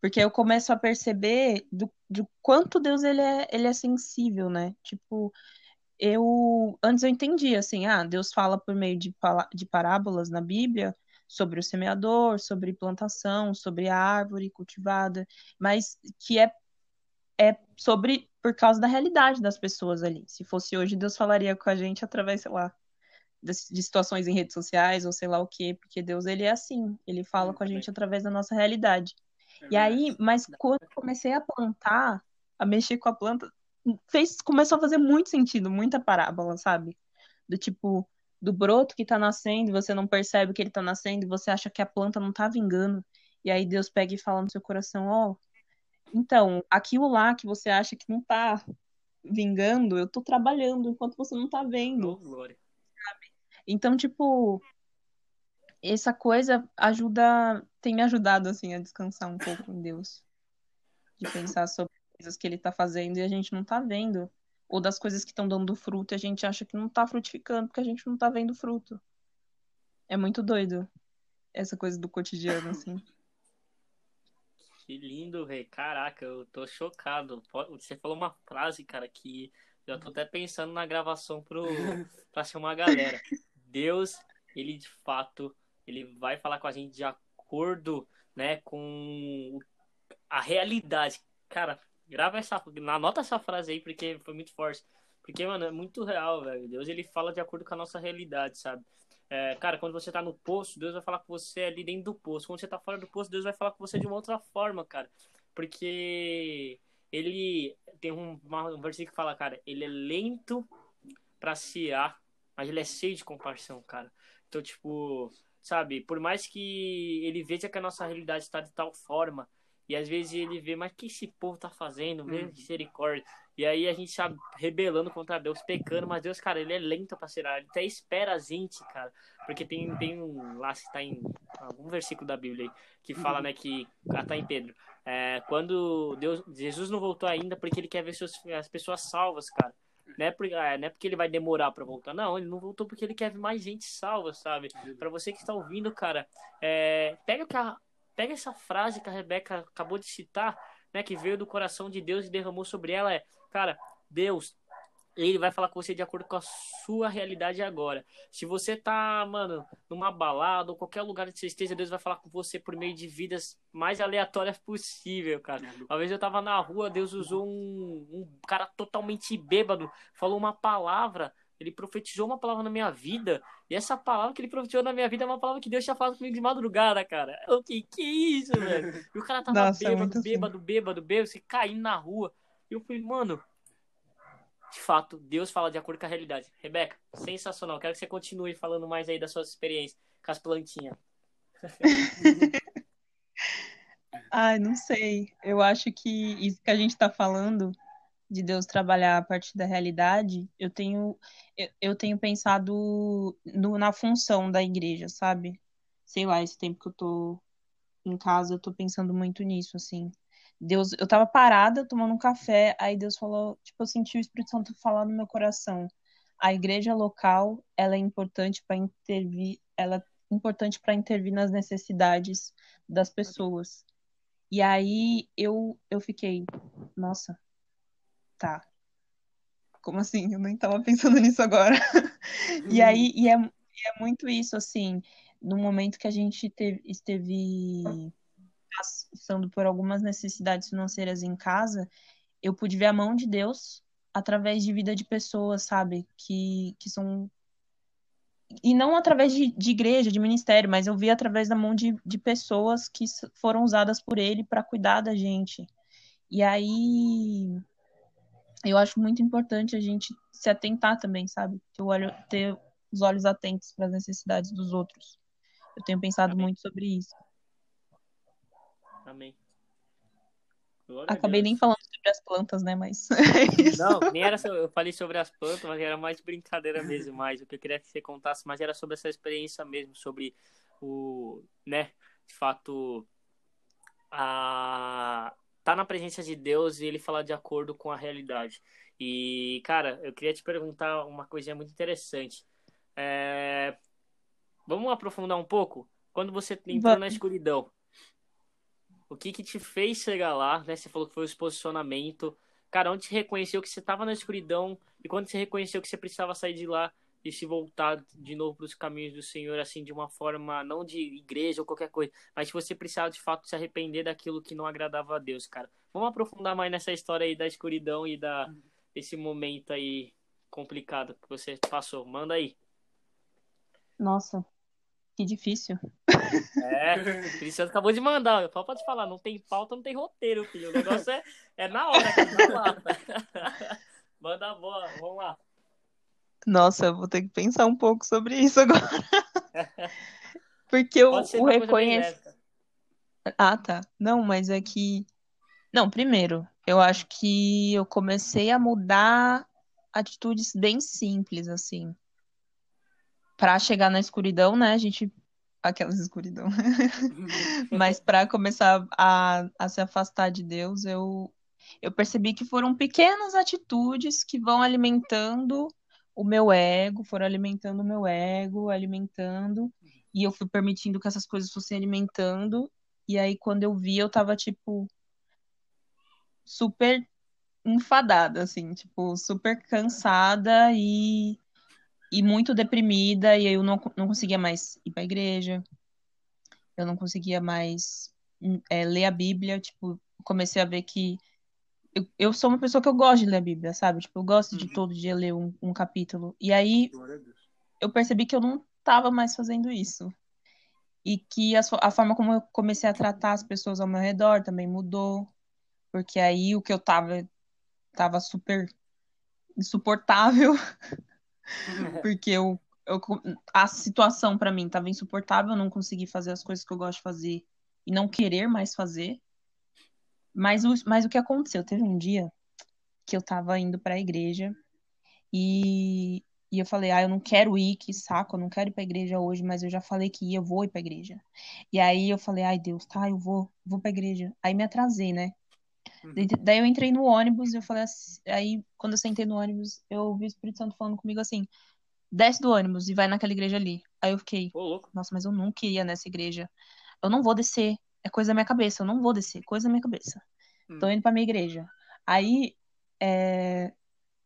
Porque eu começo a perceber do, do quanto Deus ele é, ele é sensível, né? Tipo, eu antes eu entendia assim, ah, Deus fala por meio de, de parábolas na Bíblia sobre o semeador, sobre plantação, sobre a árvore cultivada, mas que é é sobre por causa da realidade das pessoas ali. Se fosse hoje, Deus falaria com a gente através, sei lá, de, situações em redes sociais ou sei lá o quê, porque Deus ele é assim, ele fala com a gente através da nossa realidade. É e aí, mas quando eu comecei a plantar, a mexer com a planta, fez, começou a fazer muito sentido, muita parábola, sabe? Do tipo, do broto que tá nascendo, e você não percebe que ele tá nascendo, e você acha que a planta não tá vingando. E aí Deus pega e fala no seu coração, ó, oh, então, aquilo lá que você acha que não tá vingando, eu tô trabalhando enquanto você não tá vendo. Oh, glória. Sabe? Então, tipo, essa coisa ajuda, tem me ajudado assim a descansar um pouco em Deus. De pensar sobre coisas que ele está fazendo e a gente não está vendo. Ou das coisas que estão dando fruto e a gente acha que não está frutificando porque a gente não está vendo fruto. É muito doido essa coisa do cotidiano, assim. *laughs* Que lindo, velho. Caraca, eu tô chocado. Você falou uma frase, cara, que eu tô até pensando na gravação pro, *laughs* pra chamar a galera. Deus, ele de fato, ele vai falar com a gente de acordo, né, com a realidade. Cara, Grava essa. Anota essa frase aí, porque foi muito forte. Porque, mano, é muito real, velho. Deus, ele fala de acordo com a nossa realidade, sabe? É, cara, quando você tá no poço, Deus vai falar com você ali dentro do poço. Quando você tá fora do poço, Deus vai falar com você de uma outra forma, cara. Porque ele tem um, um versículo que fala, cara, ele é lento pra se irar, mas ele é cheio de compaixão, cara. Então, tipo, sabe, por mais que ele veja que a nossa realidade está de tal forma, e às vezes ele vê, mas o que esse povo tá fazendo? Hum. Misericórdia. E aí a gente está rebelando contra Deus, pecando, mas Deus, cara, ele é lento para ser, ele até espera a gente, cara. Porque tem, tem um lá que tá em algum versículo da Bíblia aí, que fala, né, que ah, tá em Pedro. É, quando Deus, Jesus não voltou ainda porque ele quer ver seus, as pessoas salvas, cara. Não é, porque, é, não é porque ele vai demorar para voltar, não. Ele não voltou porque ele quer ver mais gente salva, sabe? Para você que está ouvindo, cara, é, pega o que a, Pega essa frase que a Rebeca acabou de citar, né, que veio do coração de Deus e derramou sobre ela, é, cara, Deus, ele vai falar com você de acordo com a sua realidade agora. Se você tá, mano, numa balada ou qualquer lugar que você esteja, Deus vai falar com você por meio de vidas mais aleatórias possível, cara. Uma vez eu tava na rua, Deus usou um, um cara totalmente bêbado, falou uma palavra ele profetizou uma palavra na minha vida, e essa palavra que ele profetizou na minha vida é uma palavra que Deus tinha falado comigo de madrugada, cara. Eu, que que é isso, velho? E o cara tava Nossa, é bêbado, muito assim. bêbado, bêbado, bêbado, se caindo na rua. E eu falei, mano, de fato, Deus fala de acordo com a realidade. Rebeca, sensacional. Quero que você continue falando mais aí das suas experiências com as plantinhas. *laughs* Ai, não sei. Eu acho que isso que a gente tá falando de Deus trabalhar a partir da realidade, eu tenho eu, tenho pensado no- na função da igreja, sabe? Sei lá, esse tempo que eu tô em casa, eu tô pensando muito nisso, assim. Deus, eu tava parada tomando um café, aí Deus falou, tipo, eu senti o Espírito Santo falar no meu coração. A igreja local, ela é importante para intervir, ela é importante para intervir nas necessidades das pessoas. E aí eu eu fiquei, nossa, tá. Como assim? Eu nem tava pensando nisso agora. *laughs* E aí e é, e é muito isso, assim, no momento que a gente teve, esteve passando por algumas necessidades financeiras em casa, eu pude ver a mão de Deus através de vida de pessoas, sabe? Que, que são. E não através de, de igreja, de ministério, mas eu vi através da mão de, de pessoas que foram usadas por ele para cuidar da gente. E aí eu acho muito importante a gente se atentar também, sabe? Ter, olho, ter os olhos atentos para as necessidades dos outros. Eu tenho pensado Amém. muito sobre isso. Amém. Glória Acabei nem falando sobre as plantas, né? Mas *laughs* é. Não, nem era sobre, eu falei sobre as plantas, mas era mais brincadeira mesmo, mais o que eu queria que você contasse, mas era sobre essa experiência mesmo, sobre o, né, de fato, a tá na presença de Deus e ele falar de acordo com a realidade. E, cara, eu queria te perguntar uma coisinha muito interessante. É, Vamos aprofundar um pouco? Quando você entrou na escuridão, o que que te fez chegar lá, né? Você falou que foi o posicionamento. Cara, onde você reconheceu que você estava na escuridão e quando você reconheceu que você precisava sair de lá e se voltar de novo para os caminhos do Senhor, assim, de uma forma, não de igreja ou qualquer coisa, mas que você precisava de fato se arrepender daquilo que não agradava a Deus, cara. Vamos aprofundar mais nessa história aí da escuridão e da, desse momento aí complicado que você passou. Manda aí. Nossa, que difícil. É, o *laughs* Cristiano acabou de mandar. Só pode falar, não tem pauta, não tem roteiro, filho. O negócio é, é na hora, na lata. *laughs* Manda a boa, vamos lá. Nossa, eu vou ter que pensar um pouco sobre isso agora. *laughs* Porque o, o reconhecimento. Ah, tá. Não, mas é que. Não, primeiro, eu acho que eu comecei a mudar atitudes bem simples, assim. Pra chegar na escuridão, né? A gente. Aquelas escuridão. *laughs* Mas para começar a, a se afastar de Deus, eu, eu percebi que foram pequenas atitudes que vão alimentando o meu ego, foram alimentando o meu ego, alimentando, e eu fui permitindo que essas coisas fossem alimentando, e aí quando eu vi, eu tava, tipo, super enfadada, assim, tipo, super cansada e, e muito deprimida, e aí eu não, não conseguia mais ir pra igreja, eu não conseguia mais é, ler a Bíblia, tipo, comecei a ver que eu, eu sou uma pessoa que eu gosto de ler a Bíblia, sabe? Tipo, eu gosto de Uhum. todo dia ler um, um capítulo. E aí eu percebi que eu não tava mais fazendo isso. E que a, a forma como eu comecei a tratar as pessoas ao meu redor também mudou. Porque aí o que eu tava, tava super insuportável. *laughs* Porque eu, eu, a situação pra mim tava insuportável, eu não consegui fazer as coisas que eu gosto de fazer e não querer mais fazer. Mas o, mas o que aconteceu? Teve um dia que eu tava indo pra igreja e, e eu falei, ah, eu não quero ir, que saco, eu não quero ir pra igreja hoje, mas eu já falei que ia, eu vou ir pra igreja. E aí eu falei, ai Deus, tá, eu vou, vou pra igreja. Aí me atrasei, né? Uhum. Daí- eu entrei no ônibus e eu falei assim, aí quando eu sentei no ônibus, eu ouvi o Espírito Santo falando comigo assim, desce do ônibus e vai naquela igreja ali. Aí eu fiquei, louco. nossa, mas eu não queria nessa igreja. Eu não vou descer. É coisa da minha cabeça. Eu não vou descer. Coisa da minha cabeça. Hum. Tô indo pra minha igreja. Aí, é,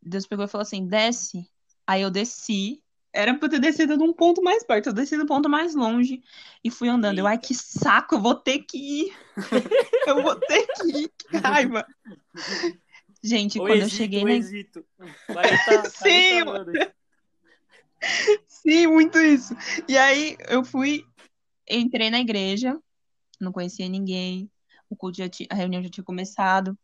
Deus pegou e falou assim: desce. Aí eu desci. Era pra eu ter descido num ponto mais perto. Eu desci no ponto mais longe e fui andando. Eu, ai, Eita. que saco, eu vou ter que ir. *laughs* Eu vou ter que ir. Que raiva. Gente, O quando eu cheguei o na Egito. 40, 40 Sim, anos. Sim, muito isso. E aí eu fui, entrei na igreja, não conhecia ninguém, o culto já tinha, a reunião já tinha começado.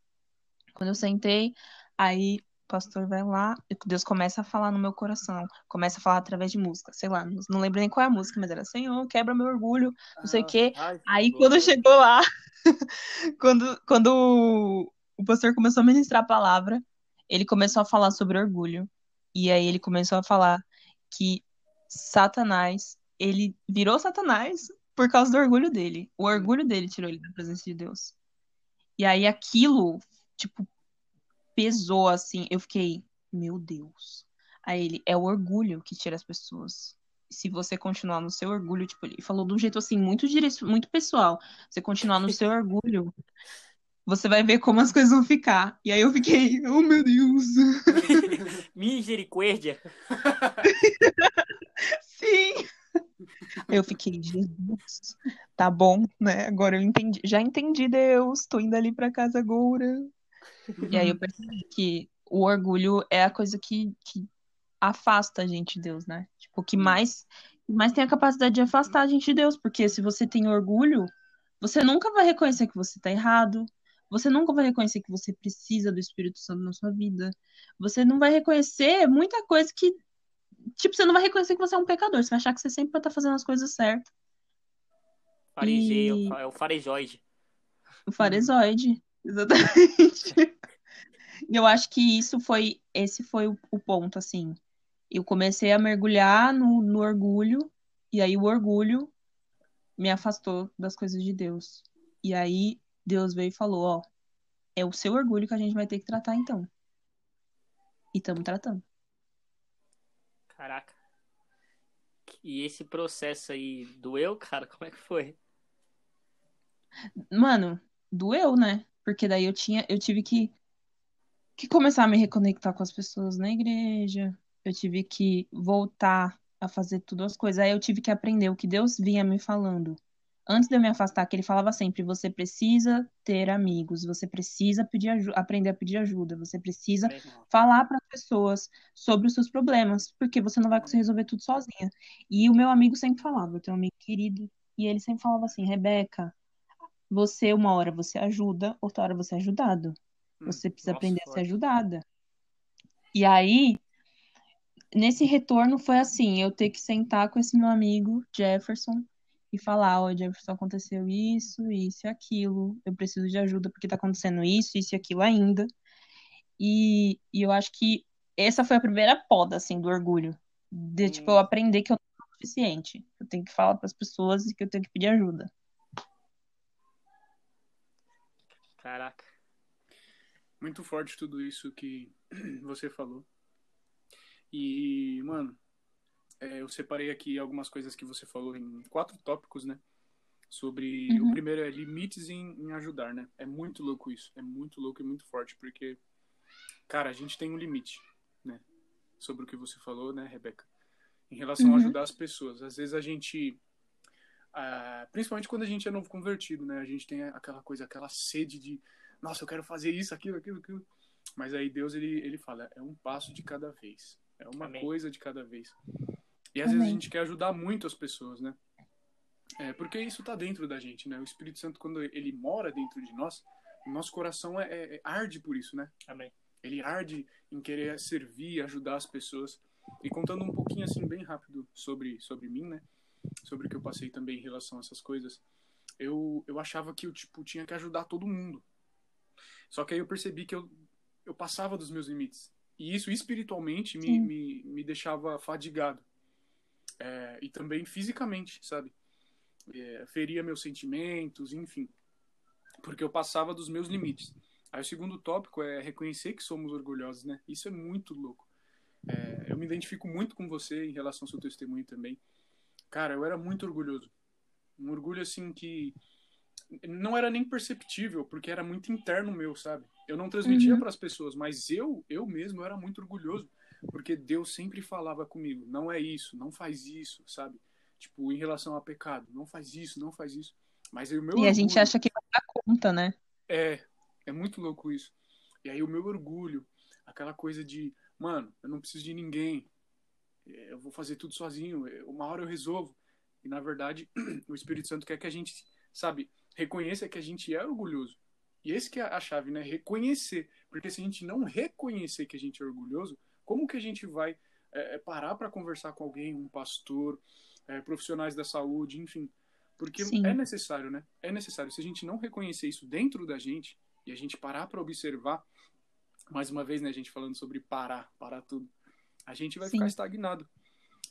Quando eu sentei, aí o pastor vai lá, e Deus começa a falar no meu coração, começa a falar através de música, sei lá, não, lembro nem qual é a música, mas era Senhor, quebra meu orgulho, não sei o quê. Ai, que Aí quando chegou lá, *laughs* quando, quando o- o pastor começou a ministrar a palavra, ele começou a falar sobre orgulho. E aí ele começou a falar que Satanás, ele virou Satanás por causa do orgulho dele. O orgulho dele tirou ele da presença de Deus. E aí aquilo, tipo, pesou assim. Eu fiquei, meu Deus. Aí ele, é o orgulho que tira as pessoas. Se você continuar no seu orgulho, tipo, ele falou de um jeito assim, muito direc- muito pessoal. Você continuar no seu orgulho, você vai ver como as coisas vão ficar. E aí eu fiquei, oh meu Deus. *laughs* Misericórdia. *laughs* Eu fiquei, Jesus, tá bom, né? Agora eu entendi, já entendi, Deus, tô indo ali pra casa agora. E aí eu percebi que o orgulho é a coisa que, que afasta a gente de Deus, né? Tipo, o que mais, mais tem a capacidade de afastar a gente de Deus, porque se você tem orgulho, você nunca vai reconhecer que você tá errado, você nunca vai reconhecer que você precisa do Espírito Santo na sua vida, você não vai reconhecer muita coisa que, tipo, você não vai reconhecer que você é um pecador, você vai achar que você sempre vai estar fazendo as coisas certas. Fariseu, E- é o farijóide. O farezoide, *laughs* exatamente. E eu acho que isso foi, esse foi o, o ponto, assim. Eu comecei a mergulhar no, no orgulho, e aí o orgulho me afastou das coisas de Deus. E aí Deus veio e falou, ó, é o seu orgulho que a gente vai ter que tratar então. E estamos tratando. Caraca. E esse processo aí doeu, cara? Como é que foi? Mano, doeu, né? Porque daí eu tinha, eu tive que, que começar a me reconectar com as pessoas na igreja. Eu tive que voltar a fazer tudo as coisas. Aí eu tive que aprender o que Deus vinha me falando. Antes de eu me afastar, que ele falava sempre, você precisa ter amigos, você precisa pedir aprender a pedir ajuda, você precisa falar para as pessoas sobre os seus problemas, porque você não vai conseguir resolver tudo sozinha. E o meu amigo sempre falava, eu tenho um amigo querido, e ele sempre falava assim, Rebeca, você uma hora você ajuda, outra hora você é ajudado. Você precisa Nossa, aprender a ser ajudada. E aí, nesse retorno foi assim, eu ter que sentar com esse meu amigo Jefferson e falar, ó, Jefferson, aconteceu isso, isso e aquilo. Eu preciso de ajuda porque tá acontecendo isso, isso e aquilo ainda. E, e eu acho que essa foi a primeira poda, assim, do orgulho. De, tipo, eu aprender que eu não sou suficiente. Eu tenho que falar para as pessoas e que eu tenho que pedir ajuda. Caraca. Muito forte tudo isso que *clears throat* você falou. E, mano, é, eu separei aqui algumas coisas que você falou em quatro tópicos, né? Sobre. Uhum. O primeiro é limites em, em ajudar, né? É muito louco isso. É muito louco e muito forte, porque, cara, a gente tem um limite, né? Sobre o que você falou, né, Rebeca? Em relação a Uhum. ajudar as pessoas. Às vezes a gente. ah, principalmente quando a gente é novo convertido, né? A gente tem aquela coisa, aquela sede de nossa, eu quero fazer isso, aquilo, aquilo, aquilo. Mas aí Deus, ele, ele fala, é um passo de cada vez. É uma Amém. coisa de cada vez. E às vezes a Amém. gente quer ajudar muito as pessoas, né? É, porque isso tá dentro da gente, né? O Espírito Santo, quando ele mora dentro de nós, o nosso coração é, é- é- arde por isso, né? Amém. Ele arde em querer servir, ajudar as pessoas. E contando um pouquinho, assim, bem rápido sobre, sobre mim, né? Sobre o que eu passei também em relação a essas coisas. Eu, eu achava que eu, tipo, tinha que ajudar todo mundo. Só que aí eu percebi que eu, eu passava dos meus limites. E isso espiritualmente me, me, me deixava fadigado. É, e também fisicamente, sabe? É, feria meus sentimentos, enfim. Porque eu passava dos meus limites. Aí o segundo tópico é reconhecer que somos orgulhosos, né? Isso é muito louco. É, eu me identifico muito com você em relação ao seu testemunho também. Cara, eu era muito orgulhoso. Um orgulho assim que não era nem perceptível, porque era muito interno meu, sabe? Eu não transmitia Uhum. para as pessoas, mas eu, eu mesmo era muito orgulhoso, porque Deus sempre falava comigo, não é isso, não faz isso, sabe? Tipo, em relação a pecado, não faz isso, não faz isso. Mas aí o meu E a gente orgulho- acha que vai dar conta, né? é, é muito louco isso. E aí o meu orgulho, aquela coisa de, mano, eu não preciso de ninguém. eu vou fazer tudo sozinho, uma hora eu resolvo. E na verdade, *clears throat* o Espírito Santo quer que a gente, sabe, reconheça que a gente é orgulhoso. E esse que é a chave, né? Reconhecer. Porque se a gente não reconhecer que a gente é orgulhoso, como que a gente vai é, parar para conversar com alguém, um pastor, é, profissionais da saúde, enfim? Porque Sim. é necessário, né? É necessário. Se a gente não reconhecer isso dentro da gente e a gente parar para observar, mais uma vez, né, a gente falando sobre parar, parar tudo, a gente vai Sim. ficar estagnado.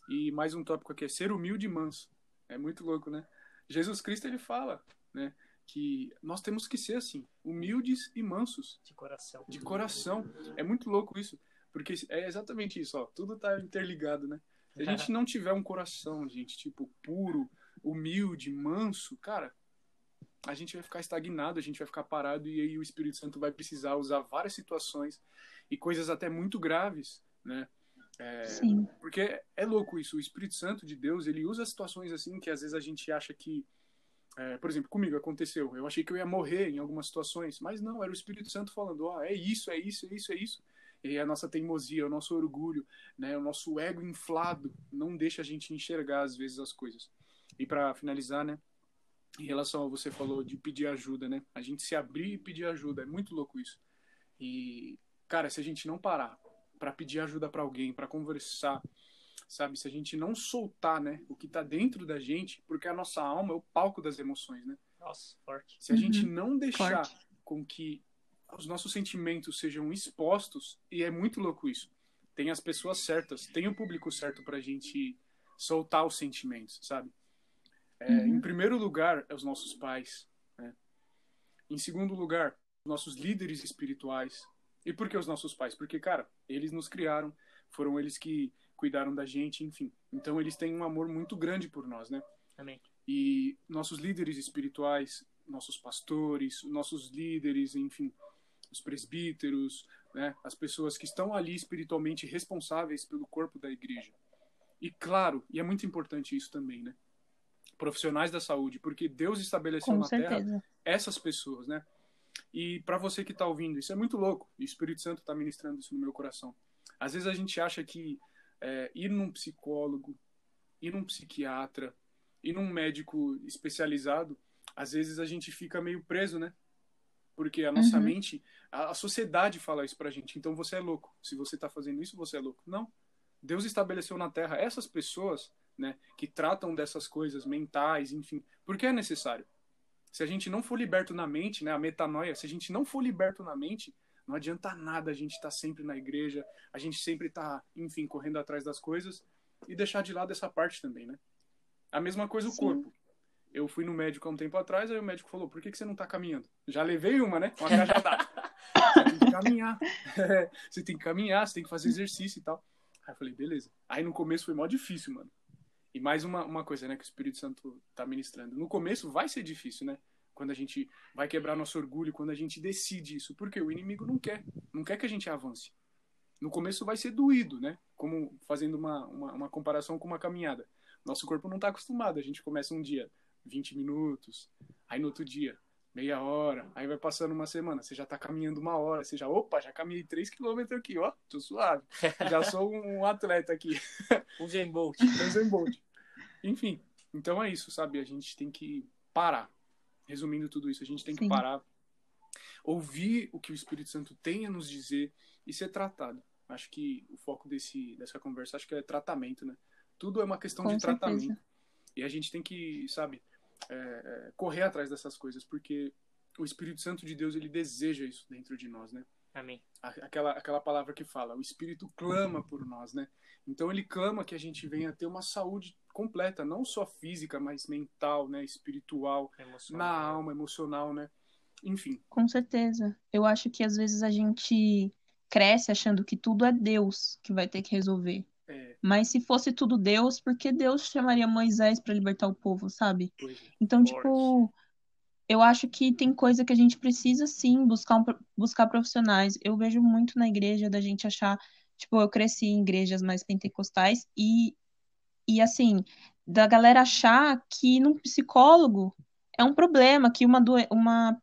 E mais um tópico aqui é ser humilde e manso. É muito louco, né? Jesus Cristo ele fala, né, que nós temos que ser assim, humildes e mansos. De coração. De coração. É muito louco isso, porque é exatamente isso, ó, tudo tá interligado, né? Se a gente *laughs* não tiver um coração, gente, tipo, puro, humilde, manso, cara, a gente vai ficar estagnado, a gente vai ficar parado e aí o Espírito Santo vai precisar usar várias situações e coisas até muito graves, né? É, Sim. Porque é louco isso, o Espírito Santo de Deus, ele usa situações assim que às vezes a gente acha que, é, por exemplo, comigo aconteceu, eu achei que eu ia morrer em algumas situações, mas não, era o Espírito Santo falando, ó, oh, é isso, é isso, é isso, é isso. E a nossa teimosia, o nosso orgulho, né, o nosso ego inflado não deixa a gente enxergar às vezes as coisas. E para finalizar, né, em relação a você falou de pedir ajuda, né? A gente se abrir e pedir ajuda, é muito louco isso. E cara, se a gente não parar para pedir ajuda para alguém, para conversar, sabe? Se a gente não soltar, né, o que tá dentro da gente, porque a nossa alma é o palco das emoções, né? Nossa, forte. Se a uhum. gente não deixar forte. com que os nossos sentimentos sejam expostos, e é muito louco isso. Tem as pessoas certas, tem o público certo pra gente soltar os sentimentos, sabe? É, uhum. Em primeiro lugar, é os nossos pais. Né? Em segundo lugar, os nossos líderes espirituais. E por que os nossos pais? Porque, cara, eles nos criaram, foram eles que cuidaram da gente, enfim. Então, eles têm um amor muito grande por nós, né? Amém. E nossos líderes espirituais, nossos pastores, nossos líderes, enfim, os presbíteros, né? As pessoas que estão ali espiritualmente responsáveis pelo corpo da igreja. E claro, e é muito importante isso também, né? profissionais da saúde, porque Deus estabeleceu Com na certeza. Terra essas pessoas, né? E para você que está ouvindo, isso é muito louco. E o Espírito Santo está ministrando isso no meu coração. Às vezes a gente acha que é, ir num psicólogo, ir num psiquiatra, ir num médico especializado, às vezes a gente fica meio preso, né? Porque a nossa uhum. mente, a, a, sociedade fala isso pra gente. Então você é louco. Se você está fazendo isso, você é louco. Não. Deus estabeleceu na Terra essas pessoas né, que tratam dessas coisas mentais, enfim, porque é necessário. Se a gente não for liberto na mente, né, a metanoia, se a gente não for liberto na mente, não adianta nada a gente estar tá sempre na igreja, a gente sempre tá, enfim, correndo atrás das coisas e deixar de lado essa parte também, né? A mesma coisa o Sim. corpo. Eu fui no médico há um tempo atrás, aí o médico falou: por que, que você não tá caminhando? Já levei uma, né? Uma cajadada. você tem que caminhar. *laughs* você tem que caminhar, você tem que fazer exercício e tal. Aí eu falei: beleza. Aí no começo foi mó difícil, mano. E mais uma, uma coisa, né, que o Espírito Santo está ministrando. No começo vai ser difícil, né? Quando a gente vai quebrar nosso orgulho, quando a gente decide isso. Porque o inimigo não quer. Não quer que a gente avance. No começo vai ser doído, né? Como fazendo uma, uma, uma comparação com uma caminhada. Nosso corpo não está acostumado. A gente começa um dia 20 minutos, aí no outro dia meia hora, aí vai passando uma semana, você já tá caminhando uma hora, você já, opa, já caminhei 3 km aqui, ó, tô suave. *laughs* Já sou um atleta aqui. Um Zen Bolt. *laughs* Um Zen Bolt. Enfim, então é isso, sabe? A gente tem que parar. Resumindo tudo isso, a gente tem que Sim. parar, ouvir o que o Espírito Santo tem a nos dizer e ser tratado. Acho que o foco desse, dessa conversa, acho que é tratamento, né? Tudo é uma questão Com de certeza. tratamento. E a gente tem que, sabe, é, é, correr atrás dessas coisas, porque o Espírito Santo de Deus ele deseja isso dentro de nós, né? Amém. Aquela, aquela palavra que fala, o Espírito clama por nós, né? Então ele clama que a gente venha ter uma saúde completa, não só física, mas mental, né? Espiritual, emocional. na alma, emocional, né? Enfim. Com certeza. Eu acho que às vezes a gente cresce achando que tudo é Deus que vai ter que resolver. É. Mas se fosse tudo Deus, por que Deus chamaria Moisés para libertar o povo, sabe? É. Então, tipo, eu acho que tem coisa que a gente precisa sim buscar, um, buscar profissionais. Eu vejo muito na igreja da gente achar, tipo, eu cresci em igrejas mais pentecostais e, e assim, da galera achar que num psicólogo é um problema, que uma, do, uma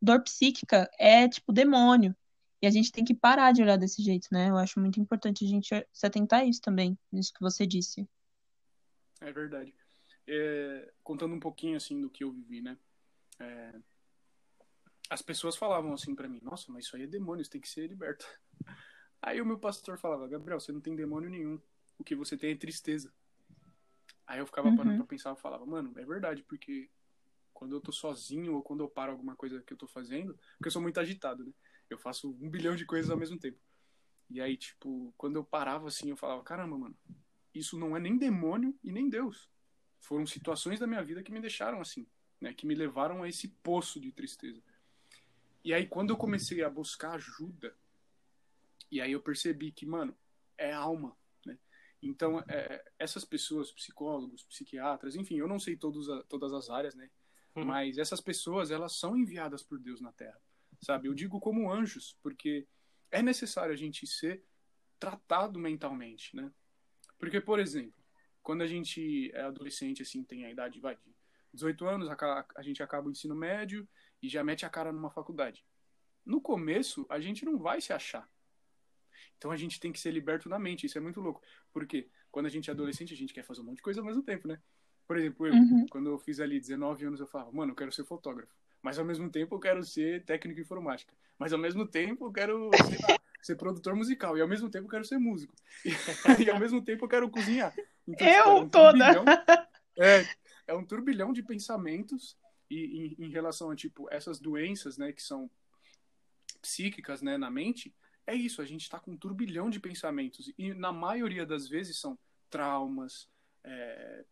dor psíquica é tipo demônio. E a gente tem que parar de olhar desse jeito, né? Eu acho muito importante a gente se atentar a isso também, nisso que você disse. É verdade. É, contando um pouquinho, assim, do que eu vivi, né? É, as pessoas falavam assim para mim, nossa, mas isso aí é demônio, isso tem que ser liberto. *laughs* Aí o meu pastor falava, Gabriel, você não tem demônio nenhum, o que você tem é tristeza. Aí eu ficava uhum. parando pra pensar, eu falava, mano, é verdade, porque quando eu tô sozinho ou quando eu paro alguma coisa que eu tô fazendo, porque eu sou muito agitado, né? Eu faço um bilhão de coisas ao mesmo tempo. E aí, tipo, quando eu parava assim, eu falava, caramba, mano, isso não é nem demônio e nem Deus. Foram situações da minha vida que me deixaram assim, né? Que me levaram a esse poço de tristeza. E aí, quando eu comecei a buscar ajuda, e aí eu percebi que, mano, é alma, né? Então, é, essas pessoas, psicólogos, psiquiatras, enfim, eu não sei todos a, todas as áreas, né? Uhum. Mas essas pessoas, elas são enviadas por Deus na Terra, sabe? Eu digo como anjos, porque é necessário a gente ser tratado mentalmente, né? Porque, por exemplo, quando a gente é adolescente, assim, tem a idade, vai, de 18 anos, a, a gente acaba o ensino médio e já mete a cara numa faculdade. No começo, a gente não vai se achar. Então a gente tem que ser liberto na mente, isso é muito louco. Porque quando a gente é adolescente, a gente quer fazer um monte de coisa ao mesmo tempo, né? Por exemplo, eu, uhum. quando eu fiz ali 19 anos, eu falava, mano, eu quero ser fotógrafo. Mas ao mesmo tempo eu quero ser técnico em informática. Mas ao mesmo tempo eu quero, *laughs* lá, ser produtor musical. E ao mesmo tempo eu quero ser músico. E, *laughs* e ao mesmo tempo eu quero cozinhar. Então, eu tipo, é um toda! Turbilhão, é, é um turbilhão de pensamentos e, em, em relação a, tipo, essas doenças, né, que são psíquicas, né, na mente, é isso, a gente está com um turbilhão de pensamentos. E na maioria das vezes são traumas, é,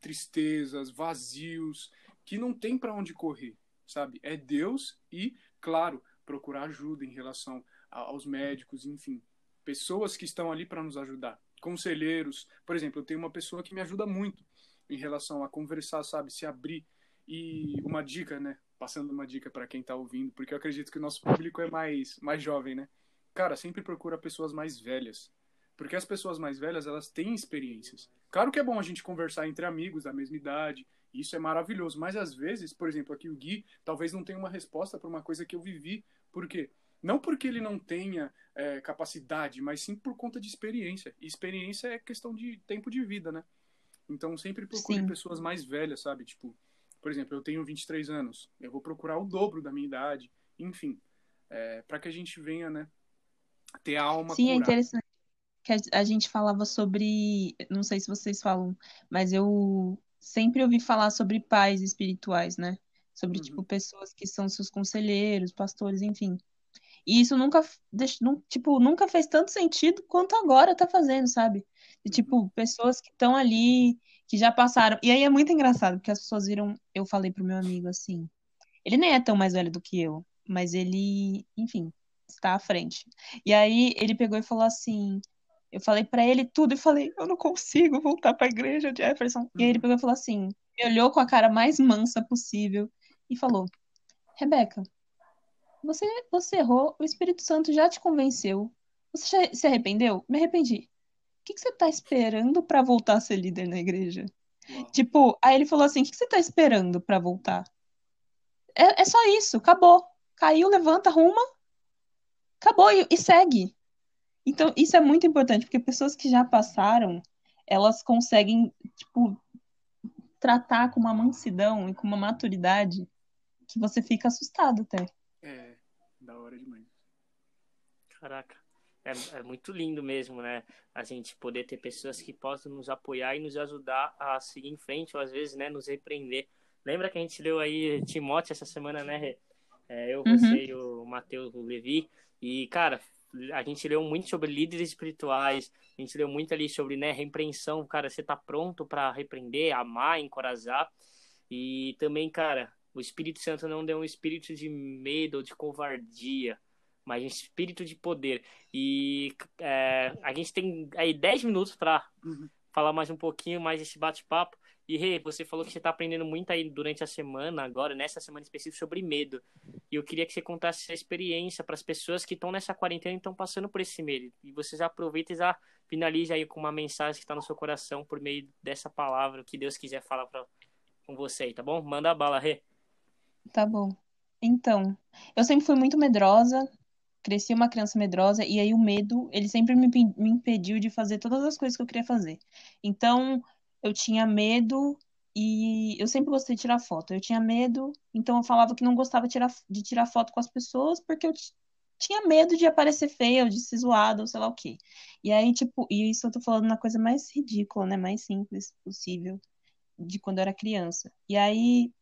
tristezas, vazios, que não tem para onde correr, sabe? É Deus e, claro, procurar ajuda em relação aos médicos, enfim, pessoas que estão ali para nos ajudar, conselheiros. Por exemplo, eu tenho uma pessoa que me ajuda muito em relação a conversar, sabe, se abrir. E uma dica, né? Passando uma dica para quem está ouvindo, porque eu acredito que o nosso público é mais mais jovem, né? Cara, sempre procura pessoas mais velhas, porque as pessoas mais velhas, elas têm experiências. Claro que é bom a gente conversar entre amigos da mesma idade, isso é maravilhoso, mas às vezes, por exemplo, aqui o Gui talvez não tenha uma resposta para uma coisa que eu vivi. Por quê? Não porque ele não tenha é, capacidade, mas sim por conta de experiência. E experiência é questão de tempo de vida, né? Então sempre procure sim. pessoas mais velhas, sabe? Tipo, por exemplo, eu tenho 23 anos, eu vou procurar o dobro da minha idade, enfim, é, para que a gente venha, né, ter a alma Sim, é curada. é interessante que a gente falava sobre, não sei se vocês falam, mas eu sempre ouvi falar sobre pais espirituais, né? Sobre, uhum. tipo, pessoas que são seus conselheiros, pastores, enfim. E isso nunca, tipo, nunca fez tanto sentido quanto agora tá fazendo, sabe? De, tipo, uhum. pessoas que estão ali, que já passaram. E aí é muito engraçado, porque as pessoas viram, eu falei pro meu amigo assim, ele nem é tão mais velho do que eu, mas ele, enfim, está à frente. E aí ele pegou e falou assim, eu falei para ele tudo e falei, eu não consigo voltar para a igreja, Jefferson. E aí ele uhum. pegou e falou assim, me olhou com a cara mais mansa possível e falou: "Rebeca, você, você errou, o Espírito Santo já te convenceu. Você já se arrependeu? Me arrependi. O que, que você tá esperando para voltar a ser líder na igreja? Uau. Tipo, aí ele falou assim: o que, que você tá esperando para voltar? É, é só isso, acabou. Caiu, levanta, arruma, acabou e, e segue. Então, isso é muito importante, porque pessoas que já passaram, elas conseguem, tipo, tratar com uma mansidão e com uma maturidade que você fica assustado até. É, da hora demais. Caraca. É, é, muito lindo mesmo, né? A gente poder ter pessoas que possam nos apoiar e nos ajudar a seguir em frente, ou às vezes, né, nos repreender. Lembra que a gente leu aí Timóteo essa semana, né? É, eu, uhum. você e o Matheus, Levi. E, cara, a gente leu muito sobre líderes espirituais, a gente leu muito ali sobre, né, repreensão. Cara, você tá pronto para repreender, amar, encorajar. E também, cara, o Espírito Santo não deu um espírito de medo ou de covardia, mas um espírito de poder. E é, a gente tem aí 10 minutos para uhum. falar mais um pouquinho mais desse bate-papo. E Rê, você falou que você está aprendendo muito aí durante a semana, agora, nessa semana específica, sobre medo. E eu queria que você contasse essa experiência para as pessoas que estão nessa quarentena e estão passando por esse medo. E você já aproveita e já finaliza aí com uma mensagem que está no seu coração por meio dessa palavra, que Deus quiser falar pra, com você aí, tá bom? Manda a bala, Rê. Tá bom. Então, eu sempre fui muito medrosa, cresci uma criança medrosa e aí o medo, ele sempre me, me impediu de fazer todas as coisas que eu queria fazer. Então, eu tinha medo e eu sempre gostei de tirar foto. Eu tinha medo, então eu falava que não gostava de tirar, de tirar foto com as pessoas porque eu tinha medo de aparecer feia, ou de ser zoada, ou sei lá o quê. E aí, tipo, e isso eu tô falando na coisa mais ridícula, né? Mais simples possível de quando eu era criança. E aí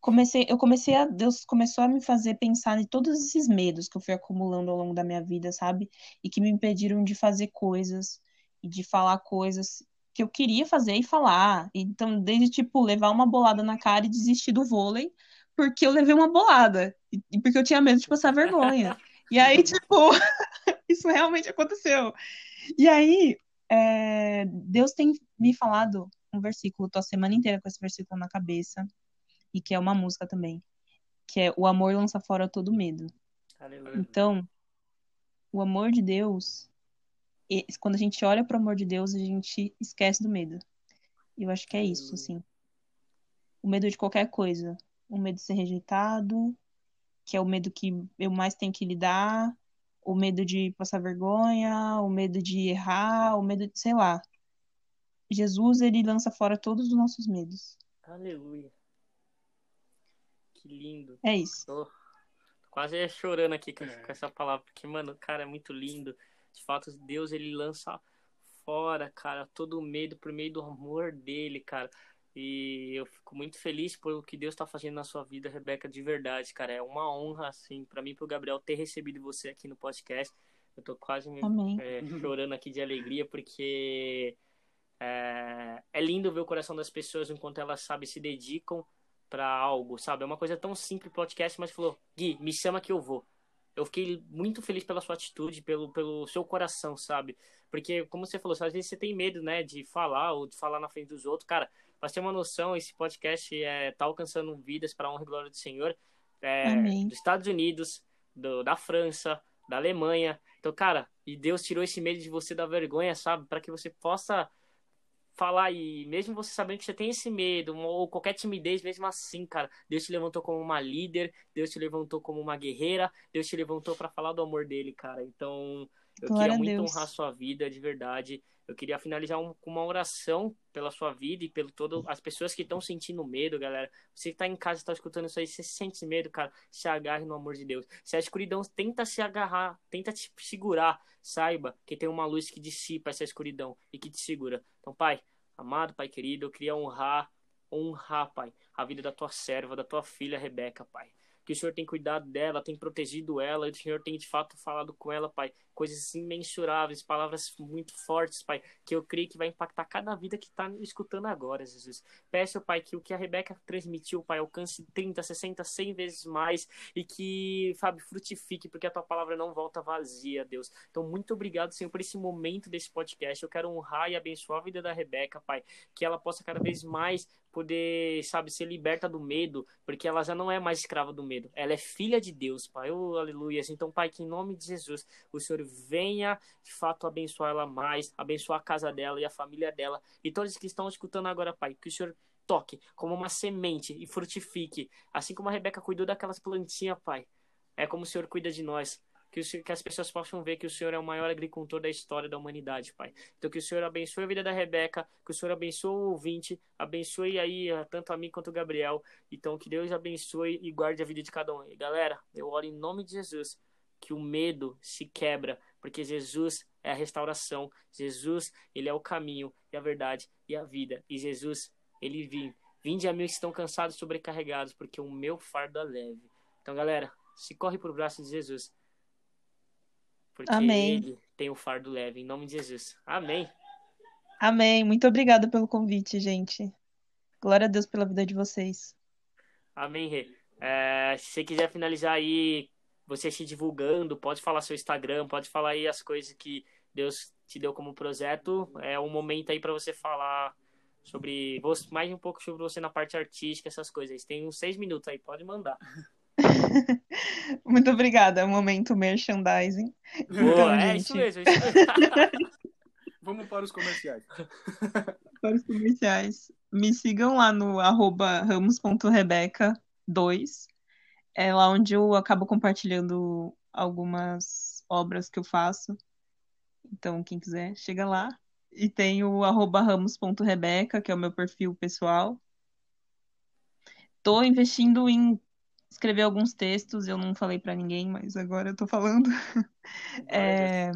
comecei, eu comecei a Deus começou a me fazer pensar em todos esses medos que eu fui acumulando ao longo da minha vida, sabe? E que me impediram de fazer coisas e de falar coisas que eu queria fazer e falar. Então, desde tipo levar uma bolada na cara e desistir do vôlei, porque eu levei uma bolada e porque eu tinha medo de passar vergonha. E aí, *laughs* tipo, *laughs* isso realmente aconteceu. E aí, é, Deus tem me falado um versículo, tô a semana inteira com esse versículo na cabeça, e que é uma música também, que é o amor lança fora todo medo. Aleluia. Então, o amor de Deus, quando a gente olha para o amor de Deus, a gente esquece do medo. E eu acho que é isso, assim. O medo de qualquer coisa. O medo de ser rejeitado, que é o medo que eu mais tenho que lidar, o medo de passar vergonha, o medo de errar, o medo de, sei lá. Jesus, ele lança fora todos os nossos medos. Aleluia. Que lindo. É isso. Tô, tô quase chorando aqui com, é. com, essa palavra, porque, mano, cara, é muito lindo. De fato, Deus, ele lança fora, cara, todo o medo por meio do amor dele, cara. E eu fico muito feliz pelo que Deus está fazendo na sua vida, Rebeca, de verdade, cara. É uma honra, assim, para mim e pro Gabriel ter recebido você aqui no podcast. Eu tô quase é, chorando aqui de alegria, porque é, é lindo ver o coração das pessoas enquanto elas, sabe, se dedicam para algo, sabe? É uma coisa tão simples podcast, mas falou, Gui, me chama que eu vou. Eu fiquei muito feliz pela sua atitude, pelo, pelo seu coração, sabe? Porque, como você falou, às vezes você tem medo, né, de falar ou de falar na frente dos outros. Cara, pra ter uma noção, esse podcast é, tá alcançando vidas para honra e glória do Senhor. É, dos Estados Unidos, do, da França, da Alemanha. Então, cara, e Deus tirou esse medo de você da vergonha, sabe? Para que você possa falar e mesmo você sabendo que você tem esse medo ou qualquer timidez, mesmo assim, cara, Deus te levantou como uma líder, Deus te levantou como uma guerreira, Deus te levantou para falar do amor dele, cara. Então, eu Glória queria muito honrar sua vida, de verdade. Eu queria finalizar um, com uma oração pela sua vida e pelo todo as pessoas que estão sentindo medo, galera. Você que tá em casa, está escutando isso aí, você sente medo, cara, se agarre no amor de Deus. Se a escuridão tenta se agarrar, tenta te segurar, saiba que tem uma luz que dissipa essa escuridão e que te segura. Então, pai, amado pai querido, eu queria honrar, honrar, pai, a vida da tua serva, da tua filha Rebeca, pai que o Senhor tem cuidado dela, tem protegido ela, e o Senhor tem de fato falado com ela, Pai, coisas imensuráveis, palavras muito fortes, Pai, que eu creio que vai impactar cada vida que está escutando agora, Jesus. Peço, Pai, que o que a Rebeca transmitiu, Pai, alcance 30, 60, 100 vezes mais e que, Fábio, frutifique, porque a tua palavra não volta vazia, Deus. Então, muito obrigado, Senhor, por esse momento desse podcast. Eu quero honrar e abençoar a vida da Rebeca, Pai, que ela possa cada vez mais poder, sabe, ser liberta do medo, porque ela já não é mais escrava do medo. Ela é filha de Deus, Pai. Oh, aleluia. Então, Pai, que em nome de Jesus, o Senhor venha, de fato, abençoar ela mais, abençoar a casa dela e a família dela e todos que estão escutando agora, Pai. Que o Senhor toque como uma semente e frutifique, assim como a Rebeca cuidou daquelas plantinhas, Pai. É como o Senhor cuida de nós que, o, que as pessoas possam ver que o Senhor é o maior agricultor da história da humanidade, Pai. Então que o Senhor abençoe a vida da Rebeca, que o Senhor abençoe o ouvinte, abençoe aí eh, tanto a mim quanto o Gabriel. Então que Deus abençoe e guarde a vida de cada um. E galera, eu oro em nome de Jesus que o medo se quebra, porque Jesus é a restauração. Jesus, ele é o caminho e a verdade e a vida. E Jesus, ele vim. Vinde a mim que estão cansados e sobrecarregados, porque o meu fardo é leve. Então, galera, se corre pro braço de Jesus. Porque Amém. ele tem o fardo leve, em nome de Jesus. Amém. Amém. Muito obrigada pelo convite, gente. Glória a Deus pela vida de vocês. Amém, Rê. É, se você quiser finalizar aí, você se divulgando, pode falar seu Instagram, pode falar aí as coisas que Deus te deu como projeto. É um momento aí para você falar sobre mais um pouco sobre você na parte artística, essas coisas. Tem uns seis minutos aí, pode mandar. *laughs* Muito obrigada, é um momento merchandising. Boa, então, é gente... isso mesmo. É isso mesmo. *laughs* Vamos para os comerciais. *laughs* Para os comerciais. Me sigam lá no arroba ramos.rebeca2. É lá onde eu acabo compartilhando algumas obras que eu faço. Então, quem quiser, chega lá. E tem o arroba ramos.rebeca, que é o meu perfil pessoal. Tô investindo em escrever alguns textos, eu não falei para ninguém, mas agora eu tô falando. *laughs* É,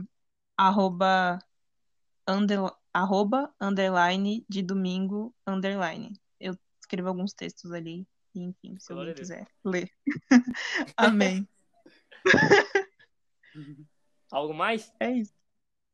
arroba, under, arroba, underline, de domingo, underline. Eu escrevo alguns textos ali, enfim, se alguém quiser ler. *laughs* Amém. *laughs* Algo mais? É isso.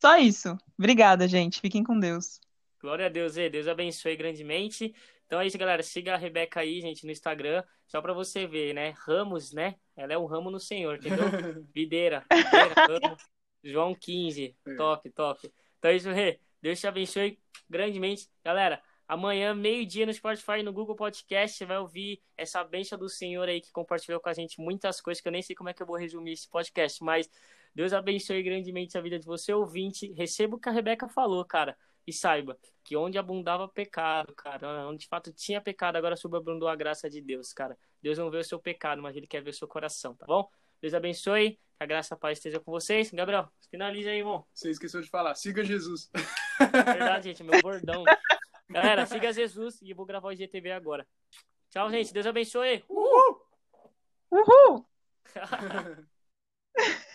Só isso. Obrigada, gente. Fiquem com Deus. Glória a Deus, e Deus abençoe grandemente. Então é isso, galera. Siga a Rebeca aí, gente, no Instagram, só pra você ver, né? Ramos, né? Ela é um ramo no Senhor, entendeu? *laughs* Videira, videira. João 15. É. Top, top. Então é isso, Rê. Deus te abençoe grandemente. Galera, amanhã, meio-dia, no Spotify e no Google Podcast, você vai ouvir essa bênção do Senhor aí que compartilhou com a gente muitas coisas que eu nem sei como é que eu vou resumir esse podcast, mas Deus abençoe grandemente a vida de você, ouvinte. Receba o que a Rebeca falou, cara. E saiba que onde abundava pecado, cara, onde de fato tinha pecado, agora sobreabundou a graça de Deus, cara. Deus não vê o seu pecado, mas Ele quer ver o seu coração, tá bom? Deus abençoe, que a graça e a paz esteja com vocês. Gabriel, finaliza aí, irmão. Você esqueceu de falar. Siga Jesus. Verdade, gente, meu bordão. *laughs* Galera, siga Jesus e eu vou gravar o IGTV agora. Tchau, gente. Deus abençoe. Uhul! Uhul! *laughs*